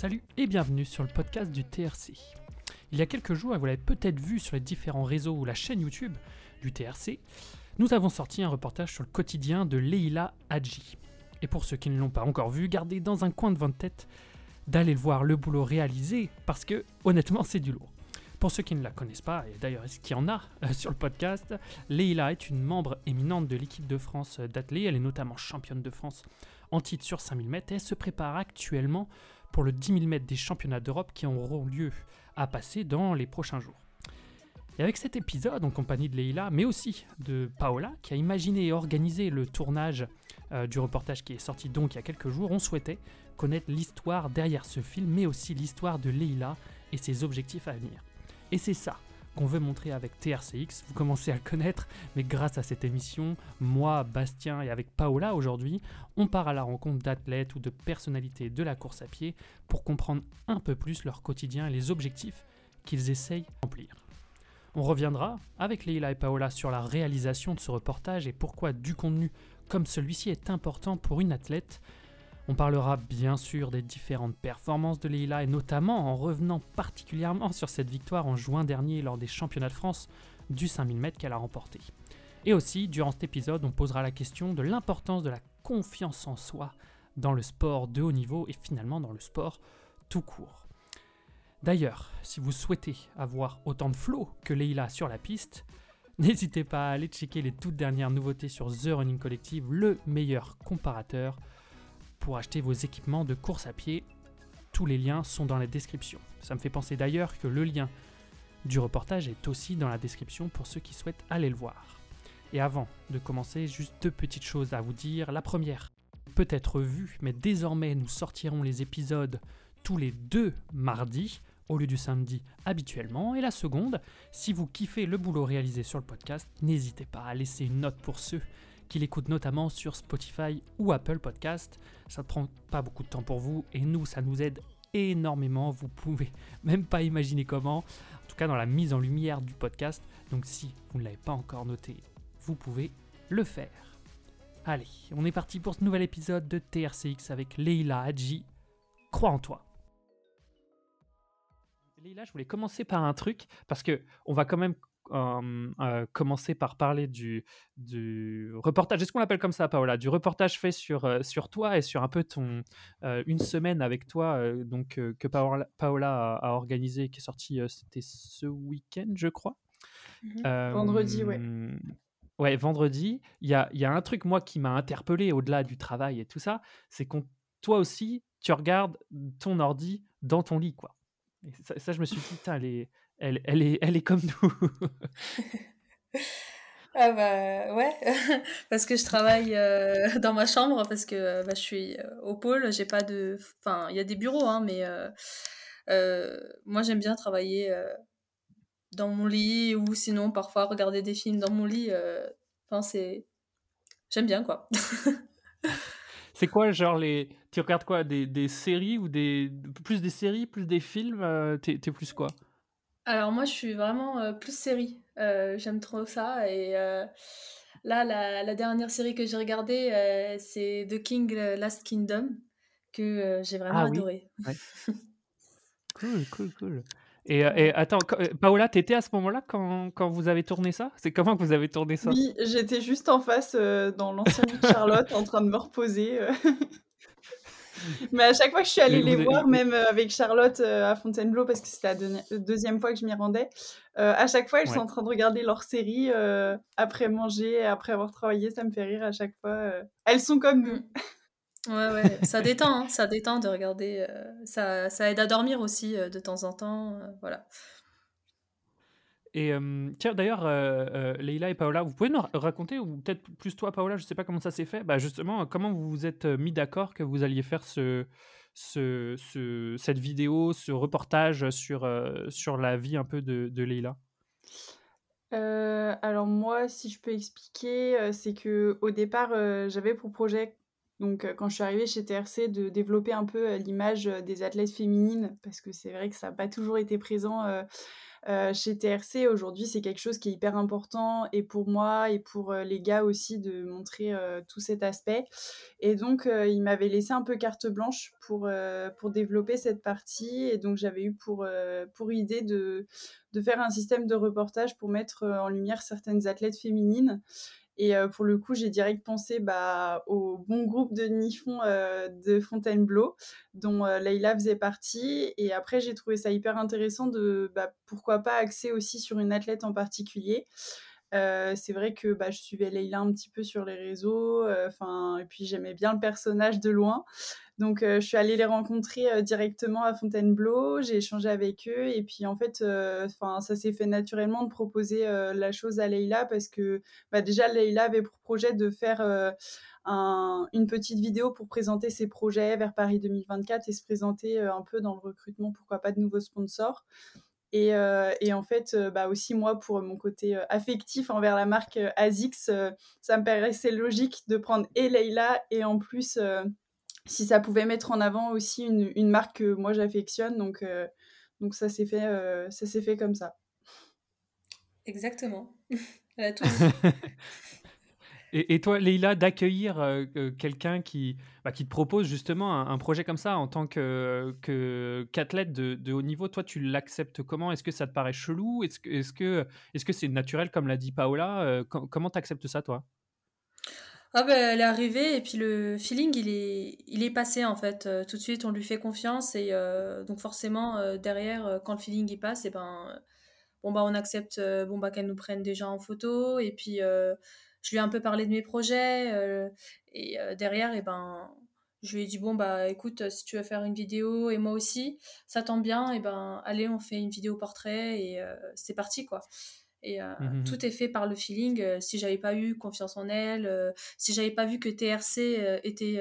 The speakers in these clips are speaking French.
Salut et bienvenue sur le podcast du TRC. Il y a quelques jours, et vous l'avez peut-être vu sur les différents réseaux ou la chaîne YouTube du TRC, nous avons sorti un reportage sur le quotidien de Leila Hadji. Et pour ceux qui ne l'ont pas encore vu, gardez dans un coin de votre tête d'aller voir le boulot réalisé parce que honnêtement c'est du lourd. Pour ceux qui ne la connaissent pas, et d'ailleurs est-ce qu'il y en a euh, sur le podcast, Leila est une membre éminente de l'équipe de France d'athlée, elle est notamment championne de France en titre sur 5000 mètres et elle se prépare actuellement pour le 10 000 mètres des championnats d'Europe qui auront lieu à passer dans les prochains jours. Et avec cet épisode, en compagnie de Leila, mais aussi de Paola, qui a imaginé et organisé le tournage euh, du reportage qui est sorti donc il y a quelques jours, on souhaitait connaître l'histoire derrière ce film, mais aussi l'histoire de Leila et ses objectifs à venir. Et c'est ça qu'on veut montrer avec TRCX. Vous commencez à le connaître, mais grâce à cette émission, moi, Bastien et avec Paola aujourd'hui, on part à la rencontre d'athlètes ou de personnalités de la course à pied pour comprendre un peu plus leur quotidien et les objectifs qu'ils essayent de remplir. On reviendra avec Leila et Paola sur la réalisation de ce reportage et pourquoi du contenu comme celui-ci est important pour une athlète, on parlera bien sûr des différentes performances de Leila et notamment en revenant particulièrement sur cette victoire en juin dernier lors des championnats de France du 5000 mètres qu'elle a remporté. Et aussi, durant cet épisode, on posera la question de l'importance de la confiance en soi dans le sport de haut niveau et finalement dans le sport tout court. D'ailleurs, si vous souhaitez avoir autant de flow que Leila sur la piste, n'hésitez pas à aller checker les toutes dernières nouveautés sur The Running Collective, le meilleur comparateur pour acheter vos équipements de course à pied. Tous les liens sont dans la description. Ça me fait penser d'ailleurs que le lien du reportage est aussi dans la description pour ceux qui souhaitent aller le voir. Et avant de commencer, juste deux petites choses à vous dire. La première, peut-être vue, mais désormais nous sortirons les épisodes tous les deux mardis au lieu du samedi habituellement. Et la seconde, si vous kiffez le boulot réalisé sur le podcast, n'hésitez pas à laisser une note pour ceux qu'il écoute notamment sur Spotify ou Apple Podcast. Ça ne prend pas beaucoup de temps pour vous et nous, ça nous aide énormément. Vous pouvez même pas imaginer comment, en tout cas dans la mise en lumière du podcast. Donc si vous ne l'avez pas encore noté, vous pouvez le faire. Allez, on est parti pour ce nouvel épisode de TRCX avec Leila Hadji. Crois en toi. Leila, je voulais commencer par un truc parce que on va quand même euh, commencer par parler du, du reportage, est-ce qu'on l'appelle comme ça, Paola? Du reportage fait sur, sur toi et sur un peu ton une semaine avec toi, donc que Paola, Paola a, organisé, qui est sorti, c'était ce week-end, je crois. Mmh vendredi, ouais. Ouais, vendredi. Il y a, y a un truc, moi, qui m'a interpellé au-delà du travail et tout ça, c'est qu'on toi aussi, tu regardes ton ordi dans ton lit, quoi. Et ça, je me suis dit, putain, est, elle, elle, est, elle est comme nous. ah bah ouais, parce que je travaille euh, dans ma chambre, parce que euh, bah, je suis euh, au pôle, j'ai pas de... Enfin, il y a des bureaux, hein, mais moi j'aime bien travailler dans mon lit ou sinon parfois regarder des films dans mon lit. Enfin, c'est... J'aime bien, quoi. c'est quoi, genre, les... Tu regardes quoi des, des, séries ou des... Plus des séries, plus des films T'es plus quoi? Alors moi, je suis vraiment euh, plus série. Euh, j'aime trop ça. Et euh, là, la, dernière série que j'ai regardée, c'est The King Last Kingdom, que j'ai vraiment ah adoré. cool, cool, cool. Et, et attends, Paola, t'étais à ce moment-là quand, quand vous avez tourné ça? C'est comment que vous avez tourné ça? Oui, j'étais juste en face dans l'ancien de Charlotte en train de me reposer. Mais à chaque fois que je suis allée les voir, même euh, avec Charlotte euh, à Fontainebleau, parce que c'était la deuxième fois que je m'y rendais, euh, à chaque fois, elles sont en train de regarder leur série après manger, après avoir travaillé. Ça me fait rire à chaque fois. Elles sont comme nous. Mm. Ouais, ouais, ça détend, hein, ça détend de regarder. ça, ça aide à dormir aussi de temps en temps. voilà. Et tiens, d'ailleurs, Leila et Paola, vous pouvez nous raconter, ou peut-être plus toi, Paola, je ne sais pas comment ça s'est fait, bah justement, comment vous vous êtes mis d'accord que vous alliez faire ce, ce, ce, cette vidéo, ce reportage sur, sur la vie un peu de, de Leila? Alors moi, si je peux expliquer, c'est que au départ, j'avais pour projet, donc quand je suis arrivée chez TRC, de développer un peu l'image des athlètes féminines, parce que c'est vrai que ça n'a pas toujours été présent chez TRC, aujourd'hui, c'est quelque chose qui est hyper important et pour moi et pour les gars aussi de montrer tout cet aspect. Et donc, il m'avait laissé un peu carte blanche pour, pour développer cette partie. Et donc, j'avais eu pour, pour idée de, de faire un système de reportage pour mettre en lumière certaines athlètes féminines. Et pour le coup, j'ai direct pensé bah, au bon groupe de Nifon de Fontainebleau, dont Leïla faisait partie. Et après, j'ai trouvé ça hyper intéressant de bah, pourquoi pas axer aussi sur une athlète en particulier. C'est vrai que bah, je suivais Leïla un petit peu sur les réseaux, enfin et puis j'aimais bien le personnage de loin. Donc, je suis allée les rencontrer directement à Fontainebleau, j'ai échangé avec eux, et puis en fait, ça s'est fait naturellement de proposer la chose à Leïla parce que bah, déjà, Leïla avait pour projet de faire une petite vidéo pour présenter ses projets vers Paris 2024 et se présenter un peu dans le recrutement, pourquoi pas de nouveaux sponsors. Et, en fait, bah aussi moi, pour mon côté affectif envers la marque ASICS, ça me paraissait logique de prendre et Leïla et en plus si ça pouvait mettre en avant aussi une, une marque que moi j'affectionne. Donc, euh, donc ça s'est fait, euh, ça s'est fait comme ça. Exactement. Elle a tout et, toi, Leïla, d'accueillir euh, quelqu'un qui, bah, qui te propose justement un, projet comme ça en tant que, qu'athlète de, haut niveau, toi, tu l'acceptes comment? Est-ce que ça te paraît chelou? Est-ce que, est-ce est-ce que c'est naturel, comme l'a dit Paola? Comment tu acceptes ça, toi? Ah ben, elle est arrivée et puis le feeling il est, il est passé en fait. Euh, tout de suite on lui fait confiance et euh, donc forcément euh, derrière quand le feeling il passe et eh ben bon bah on accepte bon bah qu'elle nous prenne déjà en photo et puis je lui ai un peu parlé de mes projets et derrière et eh ben je lui ai dit bon bah écoute si tu veux faire une vidéo et moi aussi ça tombe bien et eh ben allez on fait une vidéo portrait et c'est parti quoi. Et euh, mmh tout est fait par le feeling. Euh, si j'avais pas eu confiance en elle, euh, si j'avais pas vu que TRC était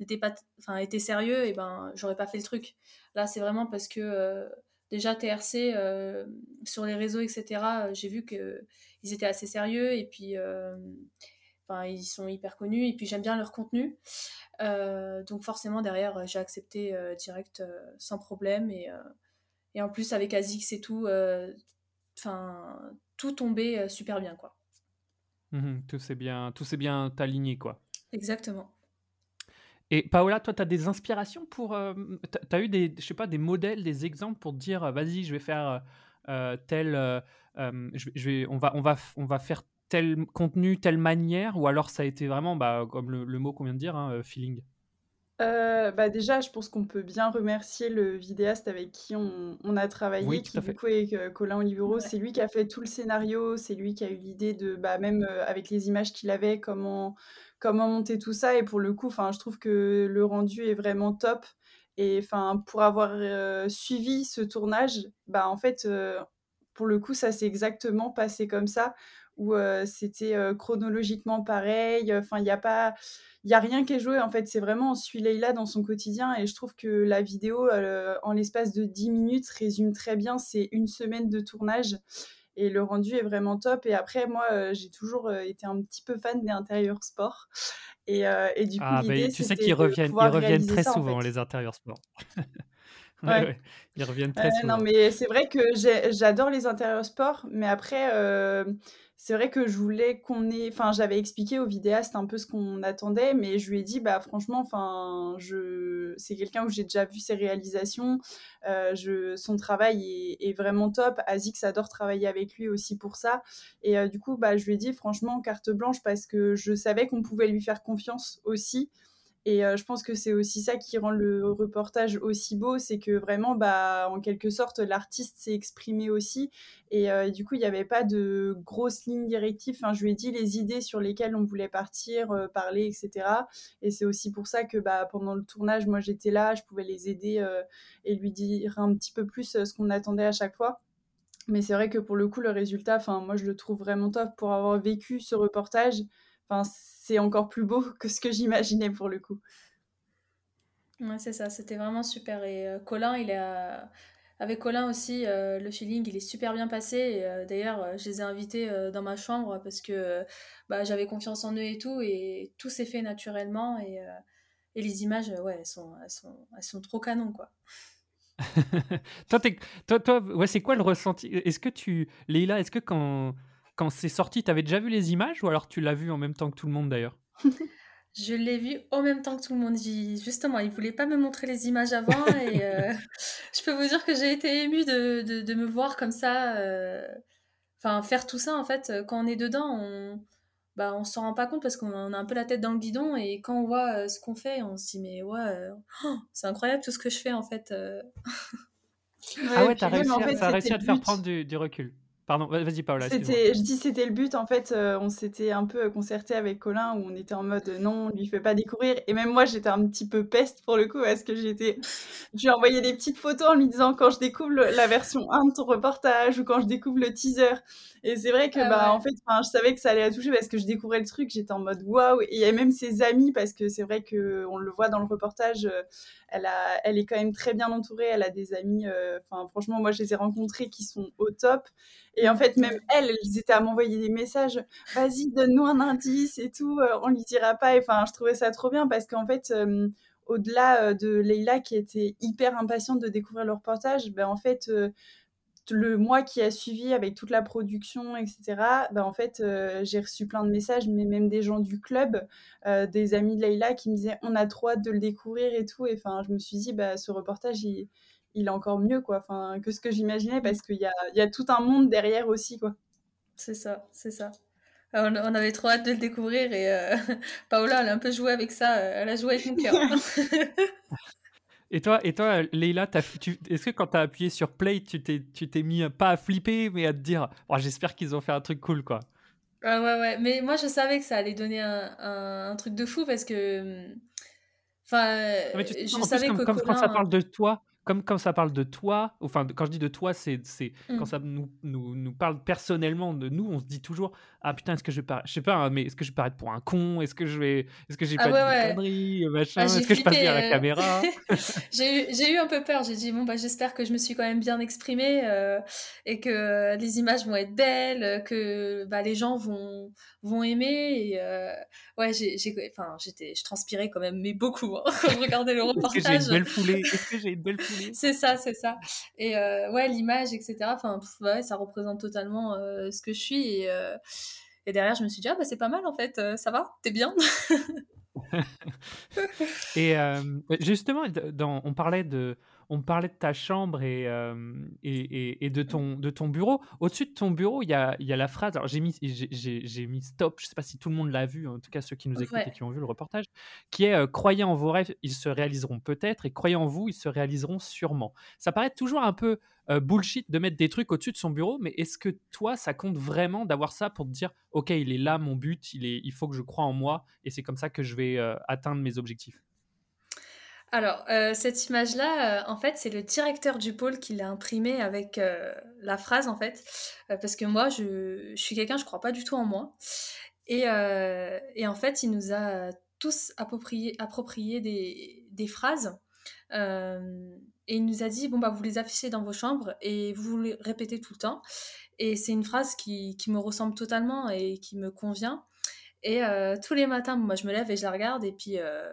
n'était pas enfin était sérieux et ben j'aurais pas fait le truc là c'est vraiment parce que déjà TRC sur les réseaux etc j'ai vu que ils étaient assez sérieux et puis enfin ils sont hyper connus et puis j'aime bien leur contenu donc forcément derrière j'ai accepté direct sans problème et et en plus avec Azix et tout enfin, tout tombait euh, super bien, quoi. Mmh tout s'est bien, tout s'est bien aligné, quoi. Exactement. Et Paola, toi, tu as des inspirations pour. Euh, tu as eu des, je sais pas, des modèles, des exemples pour dire, euh, vas-y, je vais faire tel. je, vais, on, va, on, va, on va faire tel contenu, telle manière, ou alors ça a été vraiment, bah, comme le, mot qu'on vient de dire, hein, feeling? Euh, bah, déjà, je pense qu'on peut bien remercier le vidéaste avec qui on on a travaillé, qui du coup est, euh, Colin Olivero. C'est lui qui a fait tout le scénario, c'est lui qui a eu l'idée de, bah, même, euh, avec les images qu'il avait, comment comment monter tout ça et pour le coup, je trouve que le rendu est vraiment top. Et pour avoir, suivi ce tournage, bah, en fait, pour le coup, ça s'est exactement passé comme ça où, c'était, chronologiquement pareil, enfin, il y a pas il y a rien qui est joué en fait, c'est vraiment on suit Leïla dans son quotidien et je trouve que la vidéo euh, en l'espace de 10 minutes résume très bien c'est une semaine de tournage et le rendu est vraiment top et après moi euh, j'ai toujours euh, été un petit peu fan des intérieurs sport et, et du coup ah, l'idée tu sais qu'ils reviennent ils reviennent très souvent les intérieurs sport. ouais, Ils reviennent très souvent. Non mais c'est vrai que j'adore les intérieurs sport mais après c'est vrai que je voulais qu'on ait. Enfin, j'avais expliqué au vidéaste un peu ce qu'on attendait, mais je lui ai dit, bah franchement, enfin, je... c'est quelqu'un où j'ai déjà vu ses réalisations. Euh, je... Son travail est, vraiment top. Azix adore travailler avec lui aussi pour ça. Et euh, du coup, bah, je lui ai dit, franchement, carte blanche, parce que je savais qu'on pouvait lui faire confiance aussi. Et je pense que c'est aussi ça qui rend le reportage aussi beau, c'est que vraiment, bah, en quelque sorte, l'artiste s'est exprimé aussi. Et du coup, il n'y avait pas de grosses lignes directives. Enfin, je lui ai dit les idées sur lesquelles on voulait partir, parler, etc. Et c'est aussi pour ça que bah, pendant le tournage, moi, j'étais là, je pouvais les aider et lui dire un petit peu plus ce qu'on attendait à chaque fois. Mais c'est vrai que pour le coup, le résultat, moi, je le trouve vraiment top pour avoir vécu ce reportage. Enfin, c'est encore plus beau que ce que j'imaginais pour le coup. Ouais, c'est ça, c'était vraiment super. Et euh, Colin, il a... avec Colin aussi, euh, le feeling, il est super bien passé. Euh, d'ailleurs, je les ai invités dans ma chambre parce que bah, j'avais confiance en eux et tout. Et tout s'est fait naturellement. Et, et les images, ouais, elles sont, elles, sont, elles sont trop canon, quoi. toi, toi, toi, ouais, c'est quoi le ressenti? Est-ce que tu, Leïla, est-ce que quand, quand c'est sorti, tu avais déjà vu les images ou alors tu l'as vu en même temps que tout le monde d'ailleurs? Je l'ai vu en même temps que tout le monde. Justement, il voulait pas me montrer les images avant et euh, je peux vous dire que j'ai été émue de, de, me voir comme ça. Euh, enfin, faire tout ça en fait, quand on est dedans, on bah, on s'en rend pas compte parce qu'on a un peu la tête dans le guidon et quand on voit euh, ce qu'on fait, on se dit mais ouais, euh, oh, c'est incroyable tout ce que je fais en fait. Euh. ah ouais, t'as réussi, as réussi à te faire prendre du recul. Pardon, vas-y Paola. C'était, je dis c'était le but en fait. Euh, on s'était un peu concerté avec Colin où on était en mode non, on lui fait pas découvrir. Et même moi j'étais un petit peu peste pour le coup parce que j'étais, je lui envoyé des petites photos en lui disant quand je découvre la version 1 de ton reportage ou quand je découvre le teaser. Et c'est vrai que ah bah en fait, je savais que ça allait la toucher parce que je découvrais le truc. J'étais en mode waouh. Et il y a même ses amis parce que c'est vrai que on le voit dans le reportage. Euh, elle a, elle est quand même très bien entourée. Elle a des amis. Euh, enfin franchement, moi je les ai rencontrés qui sont au top. Et en fait, même elles, elles étaient à m'envoyer des messages. Vas-y, donne-nous un indice et tout. Euh, on lui dira pas. Enfin, je trouvais ça trop bien parce qu'en fait, euh, au-delà euh, de Leïla qui était hyper impatiente de découvrir le reportage, ben en fait, le mois qui a suivi avec toute la production, etc., ben en fait, j'ai reçu plein de messages, mais même des gens du club, des amis de Leïla qui me disaient on a trop hâte de le découvrir et tout. Et enfin, je me suis dit, bah, ce reportage, il il est encore mieux quoi, enfin, que ce que j'imaginais parce qu'il y a, y a tout un monde derrière aussi. quoi. C'est ça, c'est ça. Ah, on, avait trop hâte de le découvrir et euh, Paola, elle a un peu joué avec ça, elle a joué avec mon cœur. et toi, et toi Leïla, est-ce que quand tu as appuyé sur play, tu t'es mis pas à flipper, mais à te dire oh, j'espère qu'ils ont fait un truc cool quoi ah ouais, ouais, mais moi je savais que ça allait donner un, un, truc de fou parce que. Enfin, je savais que. Comme, quand ça parle de toi, comme quand ça parle de toi, enfin quand je dis de toi, c'est quand mmh. ça nous, nous, nous, parle personnellement de nous, on se dit toujours ah putain est-ce que je vais je sais pas hein, mais est-ce que je vais paraître pour un con, est-ce que je vais est-ce que j'ai ah pas de conneries, machin, ah, est-ce que je passe bien à la euh, caméra J'ai eu un peu peur, j'ai dit bon bah j'espère que je me suis quand même bien exprimée euh, et que les images vont être belles, que bah, les gens vont vont aimer et euh, ouais j'ai enfin j'étais je transpirais quand même mais beaucoup hein, quand je regardais le reportage. Est-ce que j'ai une belle foulée Est-ce que j'ai une belle foulée c'est ça, c'est ça. Et euh, ouais, l'image, etc. Enfin, ouais, ça représente totalement euh, ce que je suis. Et, euh, et, derrière, je me suis dit, ah bah c'est pas mal en fait, ça va, t'es bien. et justement, dans, on parlait de, on parlait de ta chambre et, et, et, de, ton, de ton bureau. Au-dessus de ton bureau, il y a, y a, la phrase. Alors, j'ai mis, j'ai, mis stop. Je ne sais pas si tout le monde l'a vu, en tout cas ceux qui nous écoutent et qui ont vu le reportage, qui est Croyez en vos rêves, ils se réaliseront peut-être, et croyez en vous, ils se réaliseront sûrement. Ça paraît toujours un peu bullshit de mettre des trucs au-dessus de son bureau, mais est-ce que toi, ça compte vraiment d'avoir ça pour te dire Ok, il est là mon but, il, est, il faut que je croie en moi, et c'est comme ça que je vais atteindre mes objectifs? Alors, euh, cette image-là, euh, en fait, c'est le directeur du pôle qui l'a imprimée avec euh, la phrase, en fait, parce que moi, je, suis quelqu'un, je crois pas du tout en moi. Et, en fait, il nous a tous approprié, approprié des, phrases. et il nous a dit, bon, bah, vous les affichez dans vos chambres et vous les répétez tout le temps. Et c'est une phrase qui, qui me ressemble totalement et qui me convient. Et euh, tous les matins, moi, je me lève et je la regarde. Et puis, euh,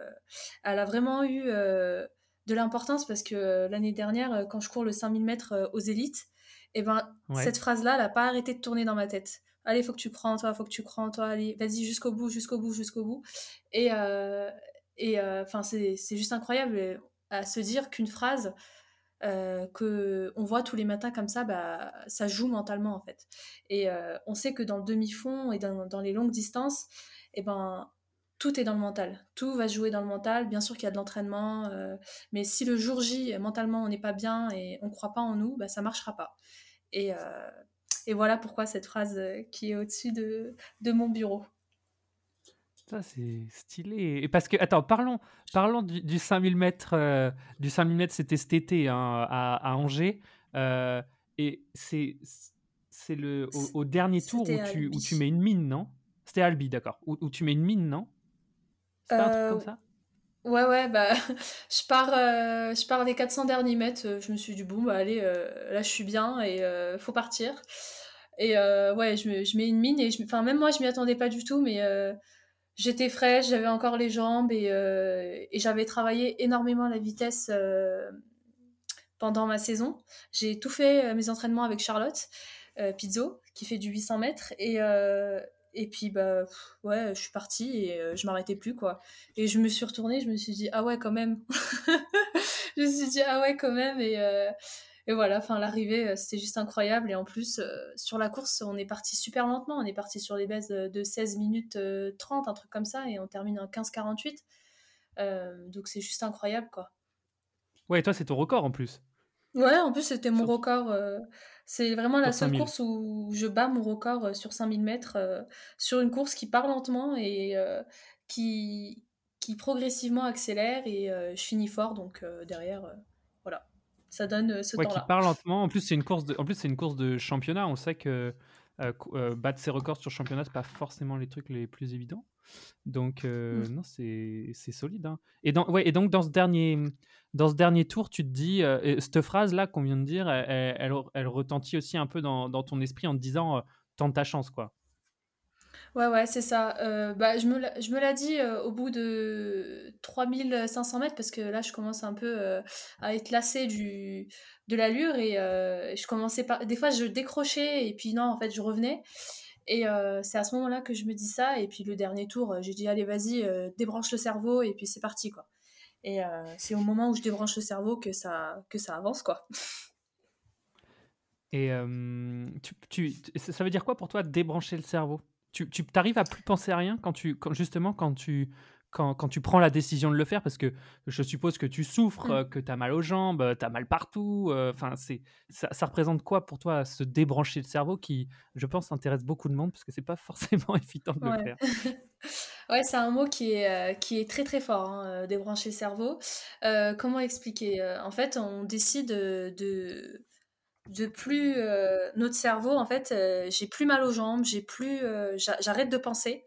elle a vraiment eu euh, de l'importance parce que l'année dernière, quand je cours le 5000 mètres aux élites, et eh ben, cette phrase-là, elle n'a pas arrêté de tourner dans ma tête. Allez, faut que tu crois en toi, faut que tu crois en toi, allez, vas-y jusqu'au bout, jusqu'au bout, jusqu'au bout. Et, et enfin, c'est juste incroyable à se dire qu'une phrase, euh, que on voit tous les matins comme ça, bah, ça joue mentalement en fait. Et euh, on sait que dans le demi-fond et dans, les longues distances, eh ben, tout est dans le mental. Tout va jouer dans le mental. Bien sûr qu'il y a de l'entraînement, euh, mais si le jour J, mentalement, on n'est pas bien et on ne croit pas en nous, bah, ça marchera pas. Et, et voilà pourquoi cette phrase qui est au-dessus de, de mon bureau. Ça, c'est stylé. Et parce que, attends, parlons, parlons du, du 5000 mètres. Euh, du 5000 mètres, c'était cet été hein, à, à, Angers. Euh, et c'est, c'est le, au, dernier tour où tu, où tu mets une mine, non? C'était Albi, d'accord. Où, où, tu mets une mine, non? C'est pas un truc comme ça? Ouais, ouais, bah, je pars, euh, je pars les 400 derniers mètres. Je me suis dit, bon, bah, allez, là, je suis bien et il faut partir. Et ouais, je, je, mets une mine et enfin, même moi, je m'y attendais pas du tout, mais j'étais fraîche, j'avais encore les jambes et, euh, et j'avais travaillé énormément la vitesse euh, pendant ma saison. J'ai tout fait mes entraînements avec Charlotte Pizzo, qui fait du 800 mètres. Et, et puis, bah, ouais, je suis partie et je m'arrêtais plus, quoi. Et je me suis retournée, je me suis dit, ah ouais, quand même. je me suis dit, ah ouais, quand même. Et, et voilà, enfin, l'arrivée, c'était juste incroyable. Et en plus, sur la course, on est parti super lentement. On est parti sur les bases de 16 minutes 30, un truc comme ça, et on termine en 15-48. donc, c'est juste incroyable, quoi. Ouais, et toi, c'est ton record en plus. Ouais, en plus, c'était mon record. c'est vraiment la seule course où je bats mon record sur 5000 mètres, sur une course qui part lentement et qui, qui progressivement accélère. Et je finis fort, donc derrière, ça donne ce Ouais, qui part lentement. En plus, c'est une course de, en plus, c'est une course de championnat. On sait que battre ses records sur championnat, c'est pas forcément les trucs les plus évidents. Donc, mmh. non, c'est solide. hein. Et, dans, ouais, et donc, dans ce dernier, dans ce dernier tour, tu te dis, cette phrase-là qu'on vient de dire, elle, elle, retentit aussi un peu dans, dans ton esprit en te disant, tente ta chance, quoi. Ouais, ouais, c'est ça. bah, je me, l'ai dit au bout de 3500 mètres parce que là, je commence un peu à être lassée du, de l'allure et je commençais par... Des fois, je décrochais et puis non, en fait, je revenais. Et c'est à ce moment-là que je me dis ça. Et puis le dernier tour, j'ai dit, allez, vas-y, débranche le cerveau et puis c'est parti, quoi. Et euh, c'est au moment où je débranche le cerveau que ça, que ça avance, quoi. Et tu, tu, ça veut dire quoi pour toi débrancher le cerveau? Tu, tu arrives à plus penser à rien quand tu, quand, justement quand tu, quand, quand, tu prends la décision de le faire Parce que je suppose que tu souffres, mmh. que tu as mal aux jambes, tu as mal partout. Enfin, c'est ça, ça, représente quoi pour toi se débrancher le cerveau qui, je pense, intéresse beaucoup de monde parce que c'est pas forcément évident de le faire? ouais, c'est un mot qui est, qui est très très fort, hein, débrancher le cerveau. Euh, comment expliquer? En fait, on décide de de plus euh, notre cerveau en fait euh, j'ai plus mal aux jambes j'ai plus euh, j'arrête de penser.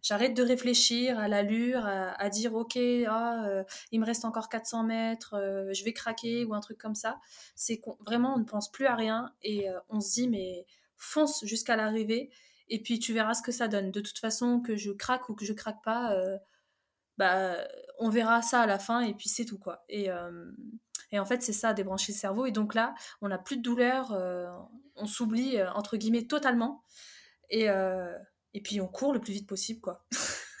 J'arrête de réfléchir à l'allure à, dire ok ah, il me reste encore 400 mètres je vais craquer ou un truc comme ça. C'est vraiment on ne pense plus à rien et on se dit mais fonce jusqu'à l'arrivée et puis tu verras ce que ça donne. De toute façon que je craque ou que je craque pas bah on verra ça à la fin et puis c'est tout quoi. Et et en fait, c'est ça, débrancher le cerveau. Et donc là, on n'a plus de douleur, euh, on s'oublie, euh, entre guillemets, totalement. Et, euh, et puis, on court le plus vite possible, quoi.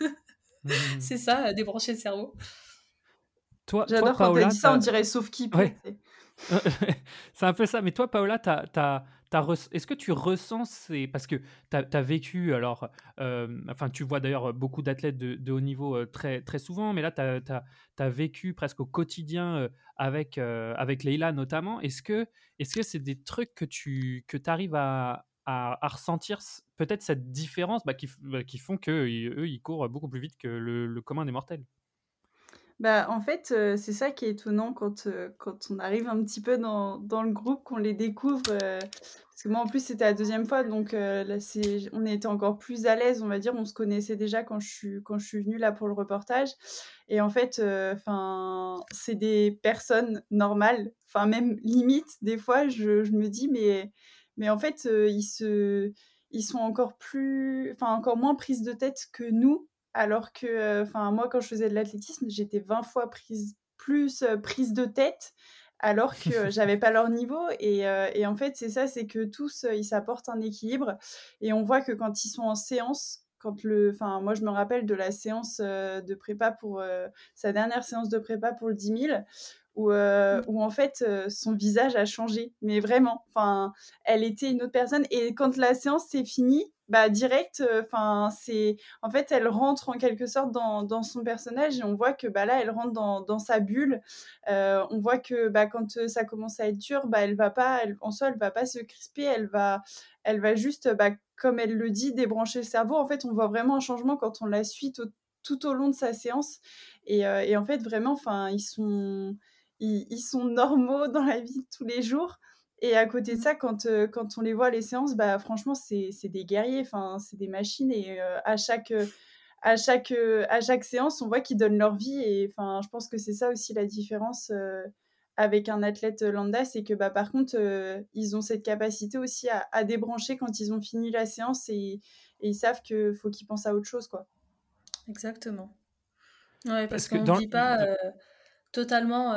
Mmh. c'est ça, débrancher le cerveau. Toi, J'adore quand tu dis ça, on dirait sauf qui. c'est un peu ça. Mais toi, Paola, tu as, est-ce que tu ressens ces... Parce que tu as, vécu, alors, euh, enfin, tu vois d'ailleurs beaucoup d'athlètes de, haut niveau euh, très, très souvent, mais là, tu as, vécu presque au quotidien euh, avec, avec Leïla notamment. Est-ce que c'est -ce c'est des trucs que tu que arrives à, à, ressentir peut-être cette différence bah, qui, bah, qui font qu'eux, ils courent beaucoup plus vite que le commun des mortels? Bah, en fait, c'est ça qui est étonnant quand, quand on arrive un petit peu dans dans le groupe, qu'on les découvre, parce que moi, en plus, c'était la deuxième fois, donc là, c'est on était encore plus à l'aise, on va dire. On se connaissait déjà quand je suis quand je suis venue là pour le reportage et en fait, c'est des personnes normales, enfin même limite, des fois, je je me dis: «Mais mais en fait, ils se ils sont encore plus encore moins prises de tête que nous». Alors que, euh, enfin, moi, quand je faisais de l'athlétisme, j'étais 20 fois plus euh, prise de tête, alors que euh, j'avais pas leur niveau. Et, et en fait, c'est ça, c'est que tous, ils s'apportent un équilibre. Et on voit que quand ils sont en séance, quand le, enfin, moi, je me rappelle de la séance de prépa pour sa dernière séance de prépa pour le 10 000, où, mmh. où, en fait son visage a changé, mais vraiment. Enfin, elle était une autre personne. Et quand la séance s'est finie, bah direct enfin c'est en fait elle rentre en quelque sorte dans, dans, son personnage et on voit que bah là elle rentre dans, dans sa bulle euh, on voit que bah quand ça commence à être dur bah elle va pas elle, en soi elle va pas se crisper elle va elle va juste bah, comme elle le dit débrancher le cerveau en fait on voit vraiment un changement quand on la suit tout au long de sa séance et, euh, et en fait vraiment enfin ils sont ils, ils, sont normaux dans la vie de tous les jours et à côté de mmh. ça, quand, euh, quand on les voit les séances, bah, franchement, c'est des guerriers, enfin, c'est des machines. Et euh, à, chaque, à, chaque, à chaque séance, on voit qu'ils donnent leur vie. Et enfin, je pense que c'est ça aussi la différence euh, avec un athlète lambda, c'est que bah, par contre, ils ont cette capacité aussi à, à, débrancher quand ils ont fini la séance et, et ils savent qu'il faut qu'ils pensent à autre chose. Quoi. Exactement. Ouais, parce, qu'on ne vit pas totalement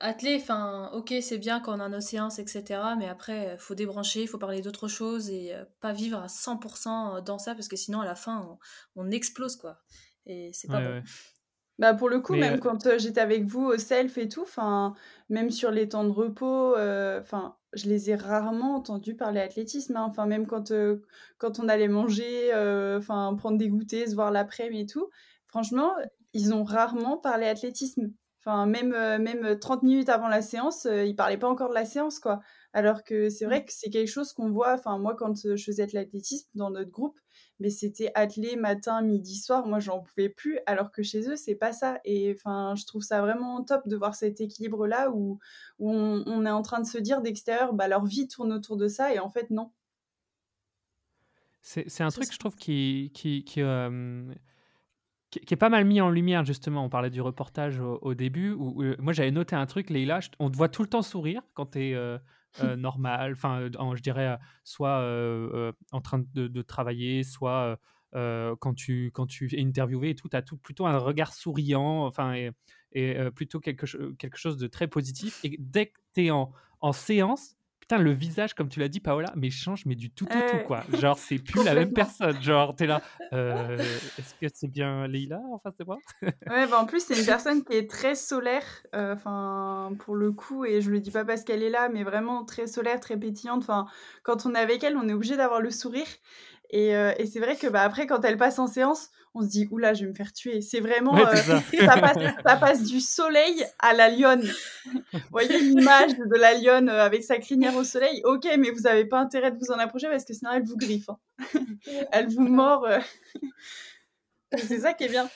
athlé, enfin, ok, c'est bien quand on a nos séances, etc. Mais après, il faut débrancher, il faut parler d'autre chose et pas vivre à 100% dans ça parce que sinon, à la fin, on, explose, quoi. Et c'est pas bon. Bah, pour le coup, même quand j'étais avec vous au self et tout, enfin, même sur les temps de repos, enfin, je les ai rarement entendus parler athlétisme. Hein. Enfin, même quand, quand on allait manger, enfin, prendre des goûters, se voir l'après-midi et tout, franchement, ils ont rarement parlé athlétisme. Enfin, même, même 30 minutes avant la séance, ils parlaient pas encore de la séance, quoi. Alors que c'est vrai mmh. que c'est quelque chose qu'on voit, enfin, moi, quand je faisais de l'athlétisme dans notre groupe, mais c'était attelé matin, midi, soir. Moi, j'en pouvais plus, alors que chez eux, c'est pas ça. Et enfin, je trouve ça vraiment top de voir cet équilibre-là où, on, est en train de se dire d'extérieur, bah, leur vie tourne autour de ça, et en fait, non. C'est un truc, je trouve, qui, qui, qui, est pas mal mis en lumière, justement. On parlait du reportage au, début, où, moi, j'avais noté un truc, Leïla, on te voit tout le temps sourire quand tu es... Euh, euh, normal, enfin, je dirais, soit en train de, travailler, soit quand, tu, quand tu es interviewé et tout, tu as tout, plutôt un regard souriant, enfin, et, et plutôt quelque, quelque chose de très positif. Et dès que tu es en, en séance, le visage, comme tu l'as dit, Paola, mais change, mais du tout tout tout, quoi. Genre, c'est plus la même personne. Genre, t'es là, euh, est-ce que c'est bien Leïla en face de moi? Ouais, bah en plus, c'est une personne qui est très solaire, euh, enfin, pour le coup, et je le dis pas parce qu'elle est là, mais vraiment très solaire, très pétillante. Enfin, quand on est avec elle, on est obligé d'avoir le sourire. Et, euh, et c'est vrai que bah, après, quand elle passe en séance, on se dit oula, je vais me faire tuer. C'est vraiment euh, ça. ça. passe, du soleil à la lionne. vous voyez l'image de la lionne euh, avec sa crinière au soleil. Ok, mais vous n'avez pas intérêt de vous en approcher parce que sinon elle vous griffe. Hein. elle vous mord. c'est ça qui est bien.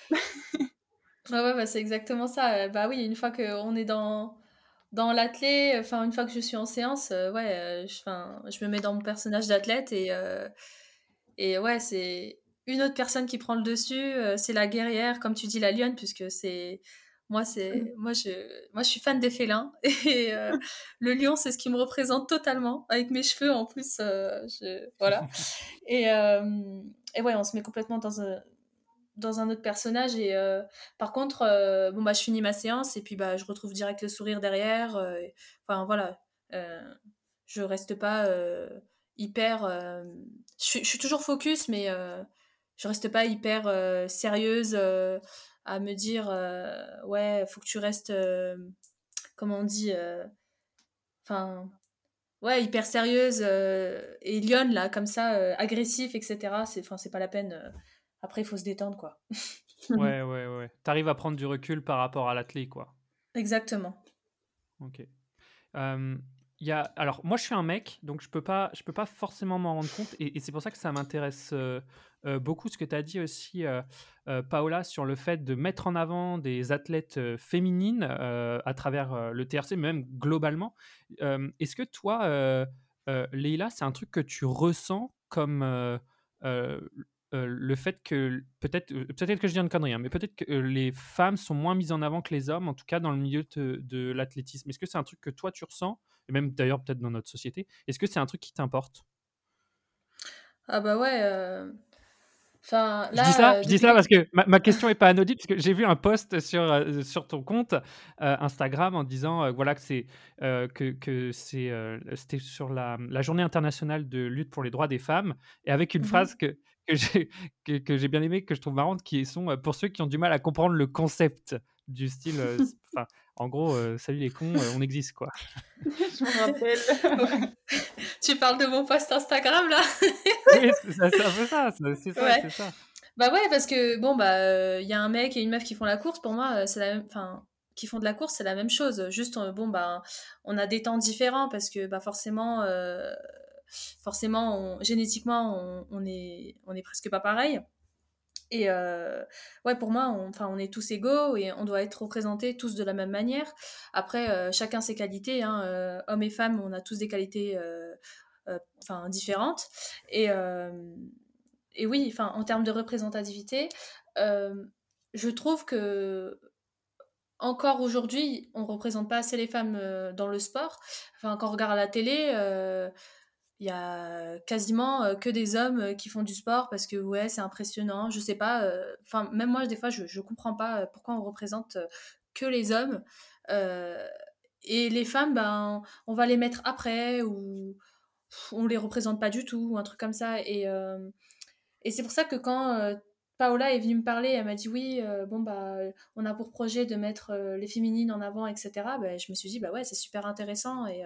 ouais, ouais bah, c'est exactement ça. Bah oui, une fois qu'on est dans dans l'athlète, enfin une fois que je suis en séance, ouais, je, je me mets dans mon personnage d'athlète et et ouais, c'est une autre personne qui prend le dessus, euh, c'est la guerrière, comme tu dis, la lionne, puisque c'est. Moi, c'est mmh. moi je moi je suis fan des félins et euh, le lion c'est ce qui me représente totalement avec mes cheveux en plus euh, voilà et, et ouais on se met complètement dans un dans un autre personnage et par contre bon bah je finis ma séance et puis bah je retrouve direct le sourire derrière enfin voilà je reste pas hyper. Euh, je, suis toujours focus, mais euh, je reste pas hyper euh, sérieuse à me dire ouais, faut que tu restes. comment on dit Enfin. ouais, hyper sérieuse et lionne, là, comme ça, agressif, etc. C'est, c'est pas la peine. après, il faut se détendre, quoi. ouais, ouais, ouais. T'arrives à prendre du recul par rapport à l'athlète, quoi. Exactement. Ok alors, moi, je suis un mec, donc je peux peux pas forcément m'en rendre compte, et, c'est pour ça que ça m'intéresse euh, euh, beaucoup ce que tu as dit aussi, euh, Paola, sur le fait de mettre en avant des athlètes féminines à travers le TRC, même globalement. Est-ce que toi, Leïla, c'est un truc que tu ressens comme le fait que peut-être peut-être que je dis une connerie, hein, mais peut-être que les femmes sont moins mises en avant que les hommes, en tout cas dans le milieu de l'athlétisme. Est-ce que c'est un truc que toi tu ressens? Et même d'ailleurs peut-être dans notre société. Est-ce que c'est un truc qui t'importe? Ah bah ouais. Euh, enfin, là, je dis ça, je dis ça parce que ma, question est pas anodine parce que j'ai vu un post sur, euh, sur ton compte euh, Instagram en disant voilà que c'est que, que c'est c'était sur la, la, journée internationale de lutte pour les droits des femmes et avec une mmh phrase que que j'ai que, j'ai bien aimé que je trouve marrante qui sont pour ceux qui ont du mal à comprendre le concept du style En gros, euh, salut les cons, euh, on existe quoi. Je me rappelle. tu parles de mon post Instagram là? Oui, c'est un peu ça, c'est ça, c'est ça. Bah ouais, parce que bon, bah, il euh, y a un mec et une meuf qui font la course, pour moi, c'est la même. Enfin, qui font de la course, c'est la même chose. Juste, bon, bah, on a des temps différents parce que, bah, forcément, forcément, génétiquement, on, est, on est presque pas pareil. Et euh, ouais, pour moi, on, enfin, on est tous égaux et on doit être représentés tous de la même manière. Après, euh, chacun ses qualités. Hein, euh, hommes et femmes, on a tous des qualités enfin, différentes. Et, et oui, en termes de représentativité, je trouve que encore aujourd'hui, on ne représente pas assez les femmes dans le sport. Enfin, quand on regarde la télé, il y a quasiment euh, que des hommes euh, qui font du sport parce que ouais c'est impressionnant je sais pas euh, enfin même moi des fois je, je comprends pas pourquoi on représente que les hommes et les femmes, ben, on va les mettre après ou on les représente pas du tout ou un truc comme ça. Et, et c'est pour ça que quand Paola est venue me parler, elle m'a dit oui, bon bah on a pour projet de mettre les féminines en avant, etc. Ben, je me suis dit bah ouais c'est super intéressant et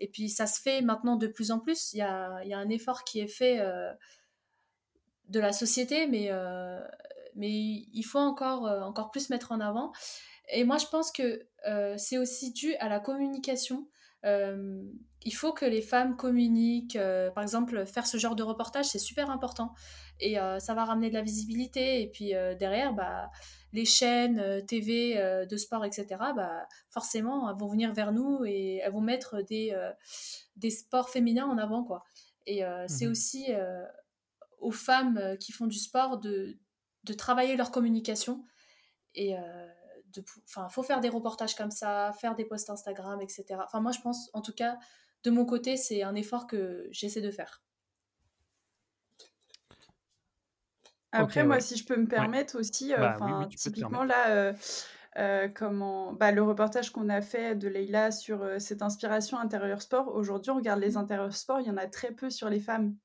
et puis ça se fait maintenant de plus en plus. Il y a, un effort qui est fait de la société, mais mais il faut encore encore plus mettre en avant. Et moi je pense que c'est aussi dû à la communication. Il faut que les femmes communiquent. par exemple, faire ce genre de reportage, c'est super important. Et ça va ramener de la visibilité. Et puis derrière, bah, les chaînes TV de sport, etc., bah, forcément, elles vont venir vers nous et elles vont mettre des, des sports féminins en avant. Quoi. Et c'est mmh aussi aux femmes qui font du sport de, de travailler leur communication. Et il faut faire des reportages comme ça, faire des posts Instagram, etc. Enfin, moi, je pense, en tout cas, de mon côté, c'est un effort que j'essaie de faire. Après, moi, si je peux me permettre aussi, euh, bah enfin, typiquement là, euh, euh, comment, bah, le reportage qu'on a fait de Leïla sur cette inspiration intérieur sport, aujourd'hui, on regarde les mmh. intérieurs sport, il y en a très peu sur les femmes.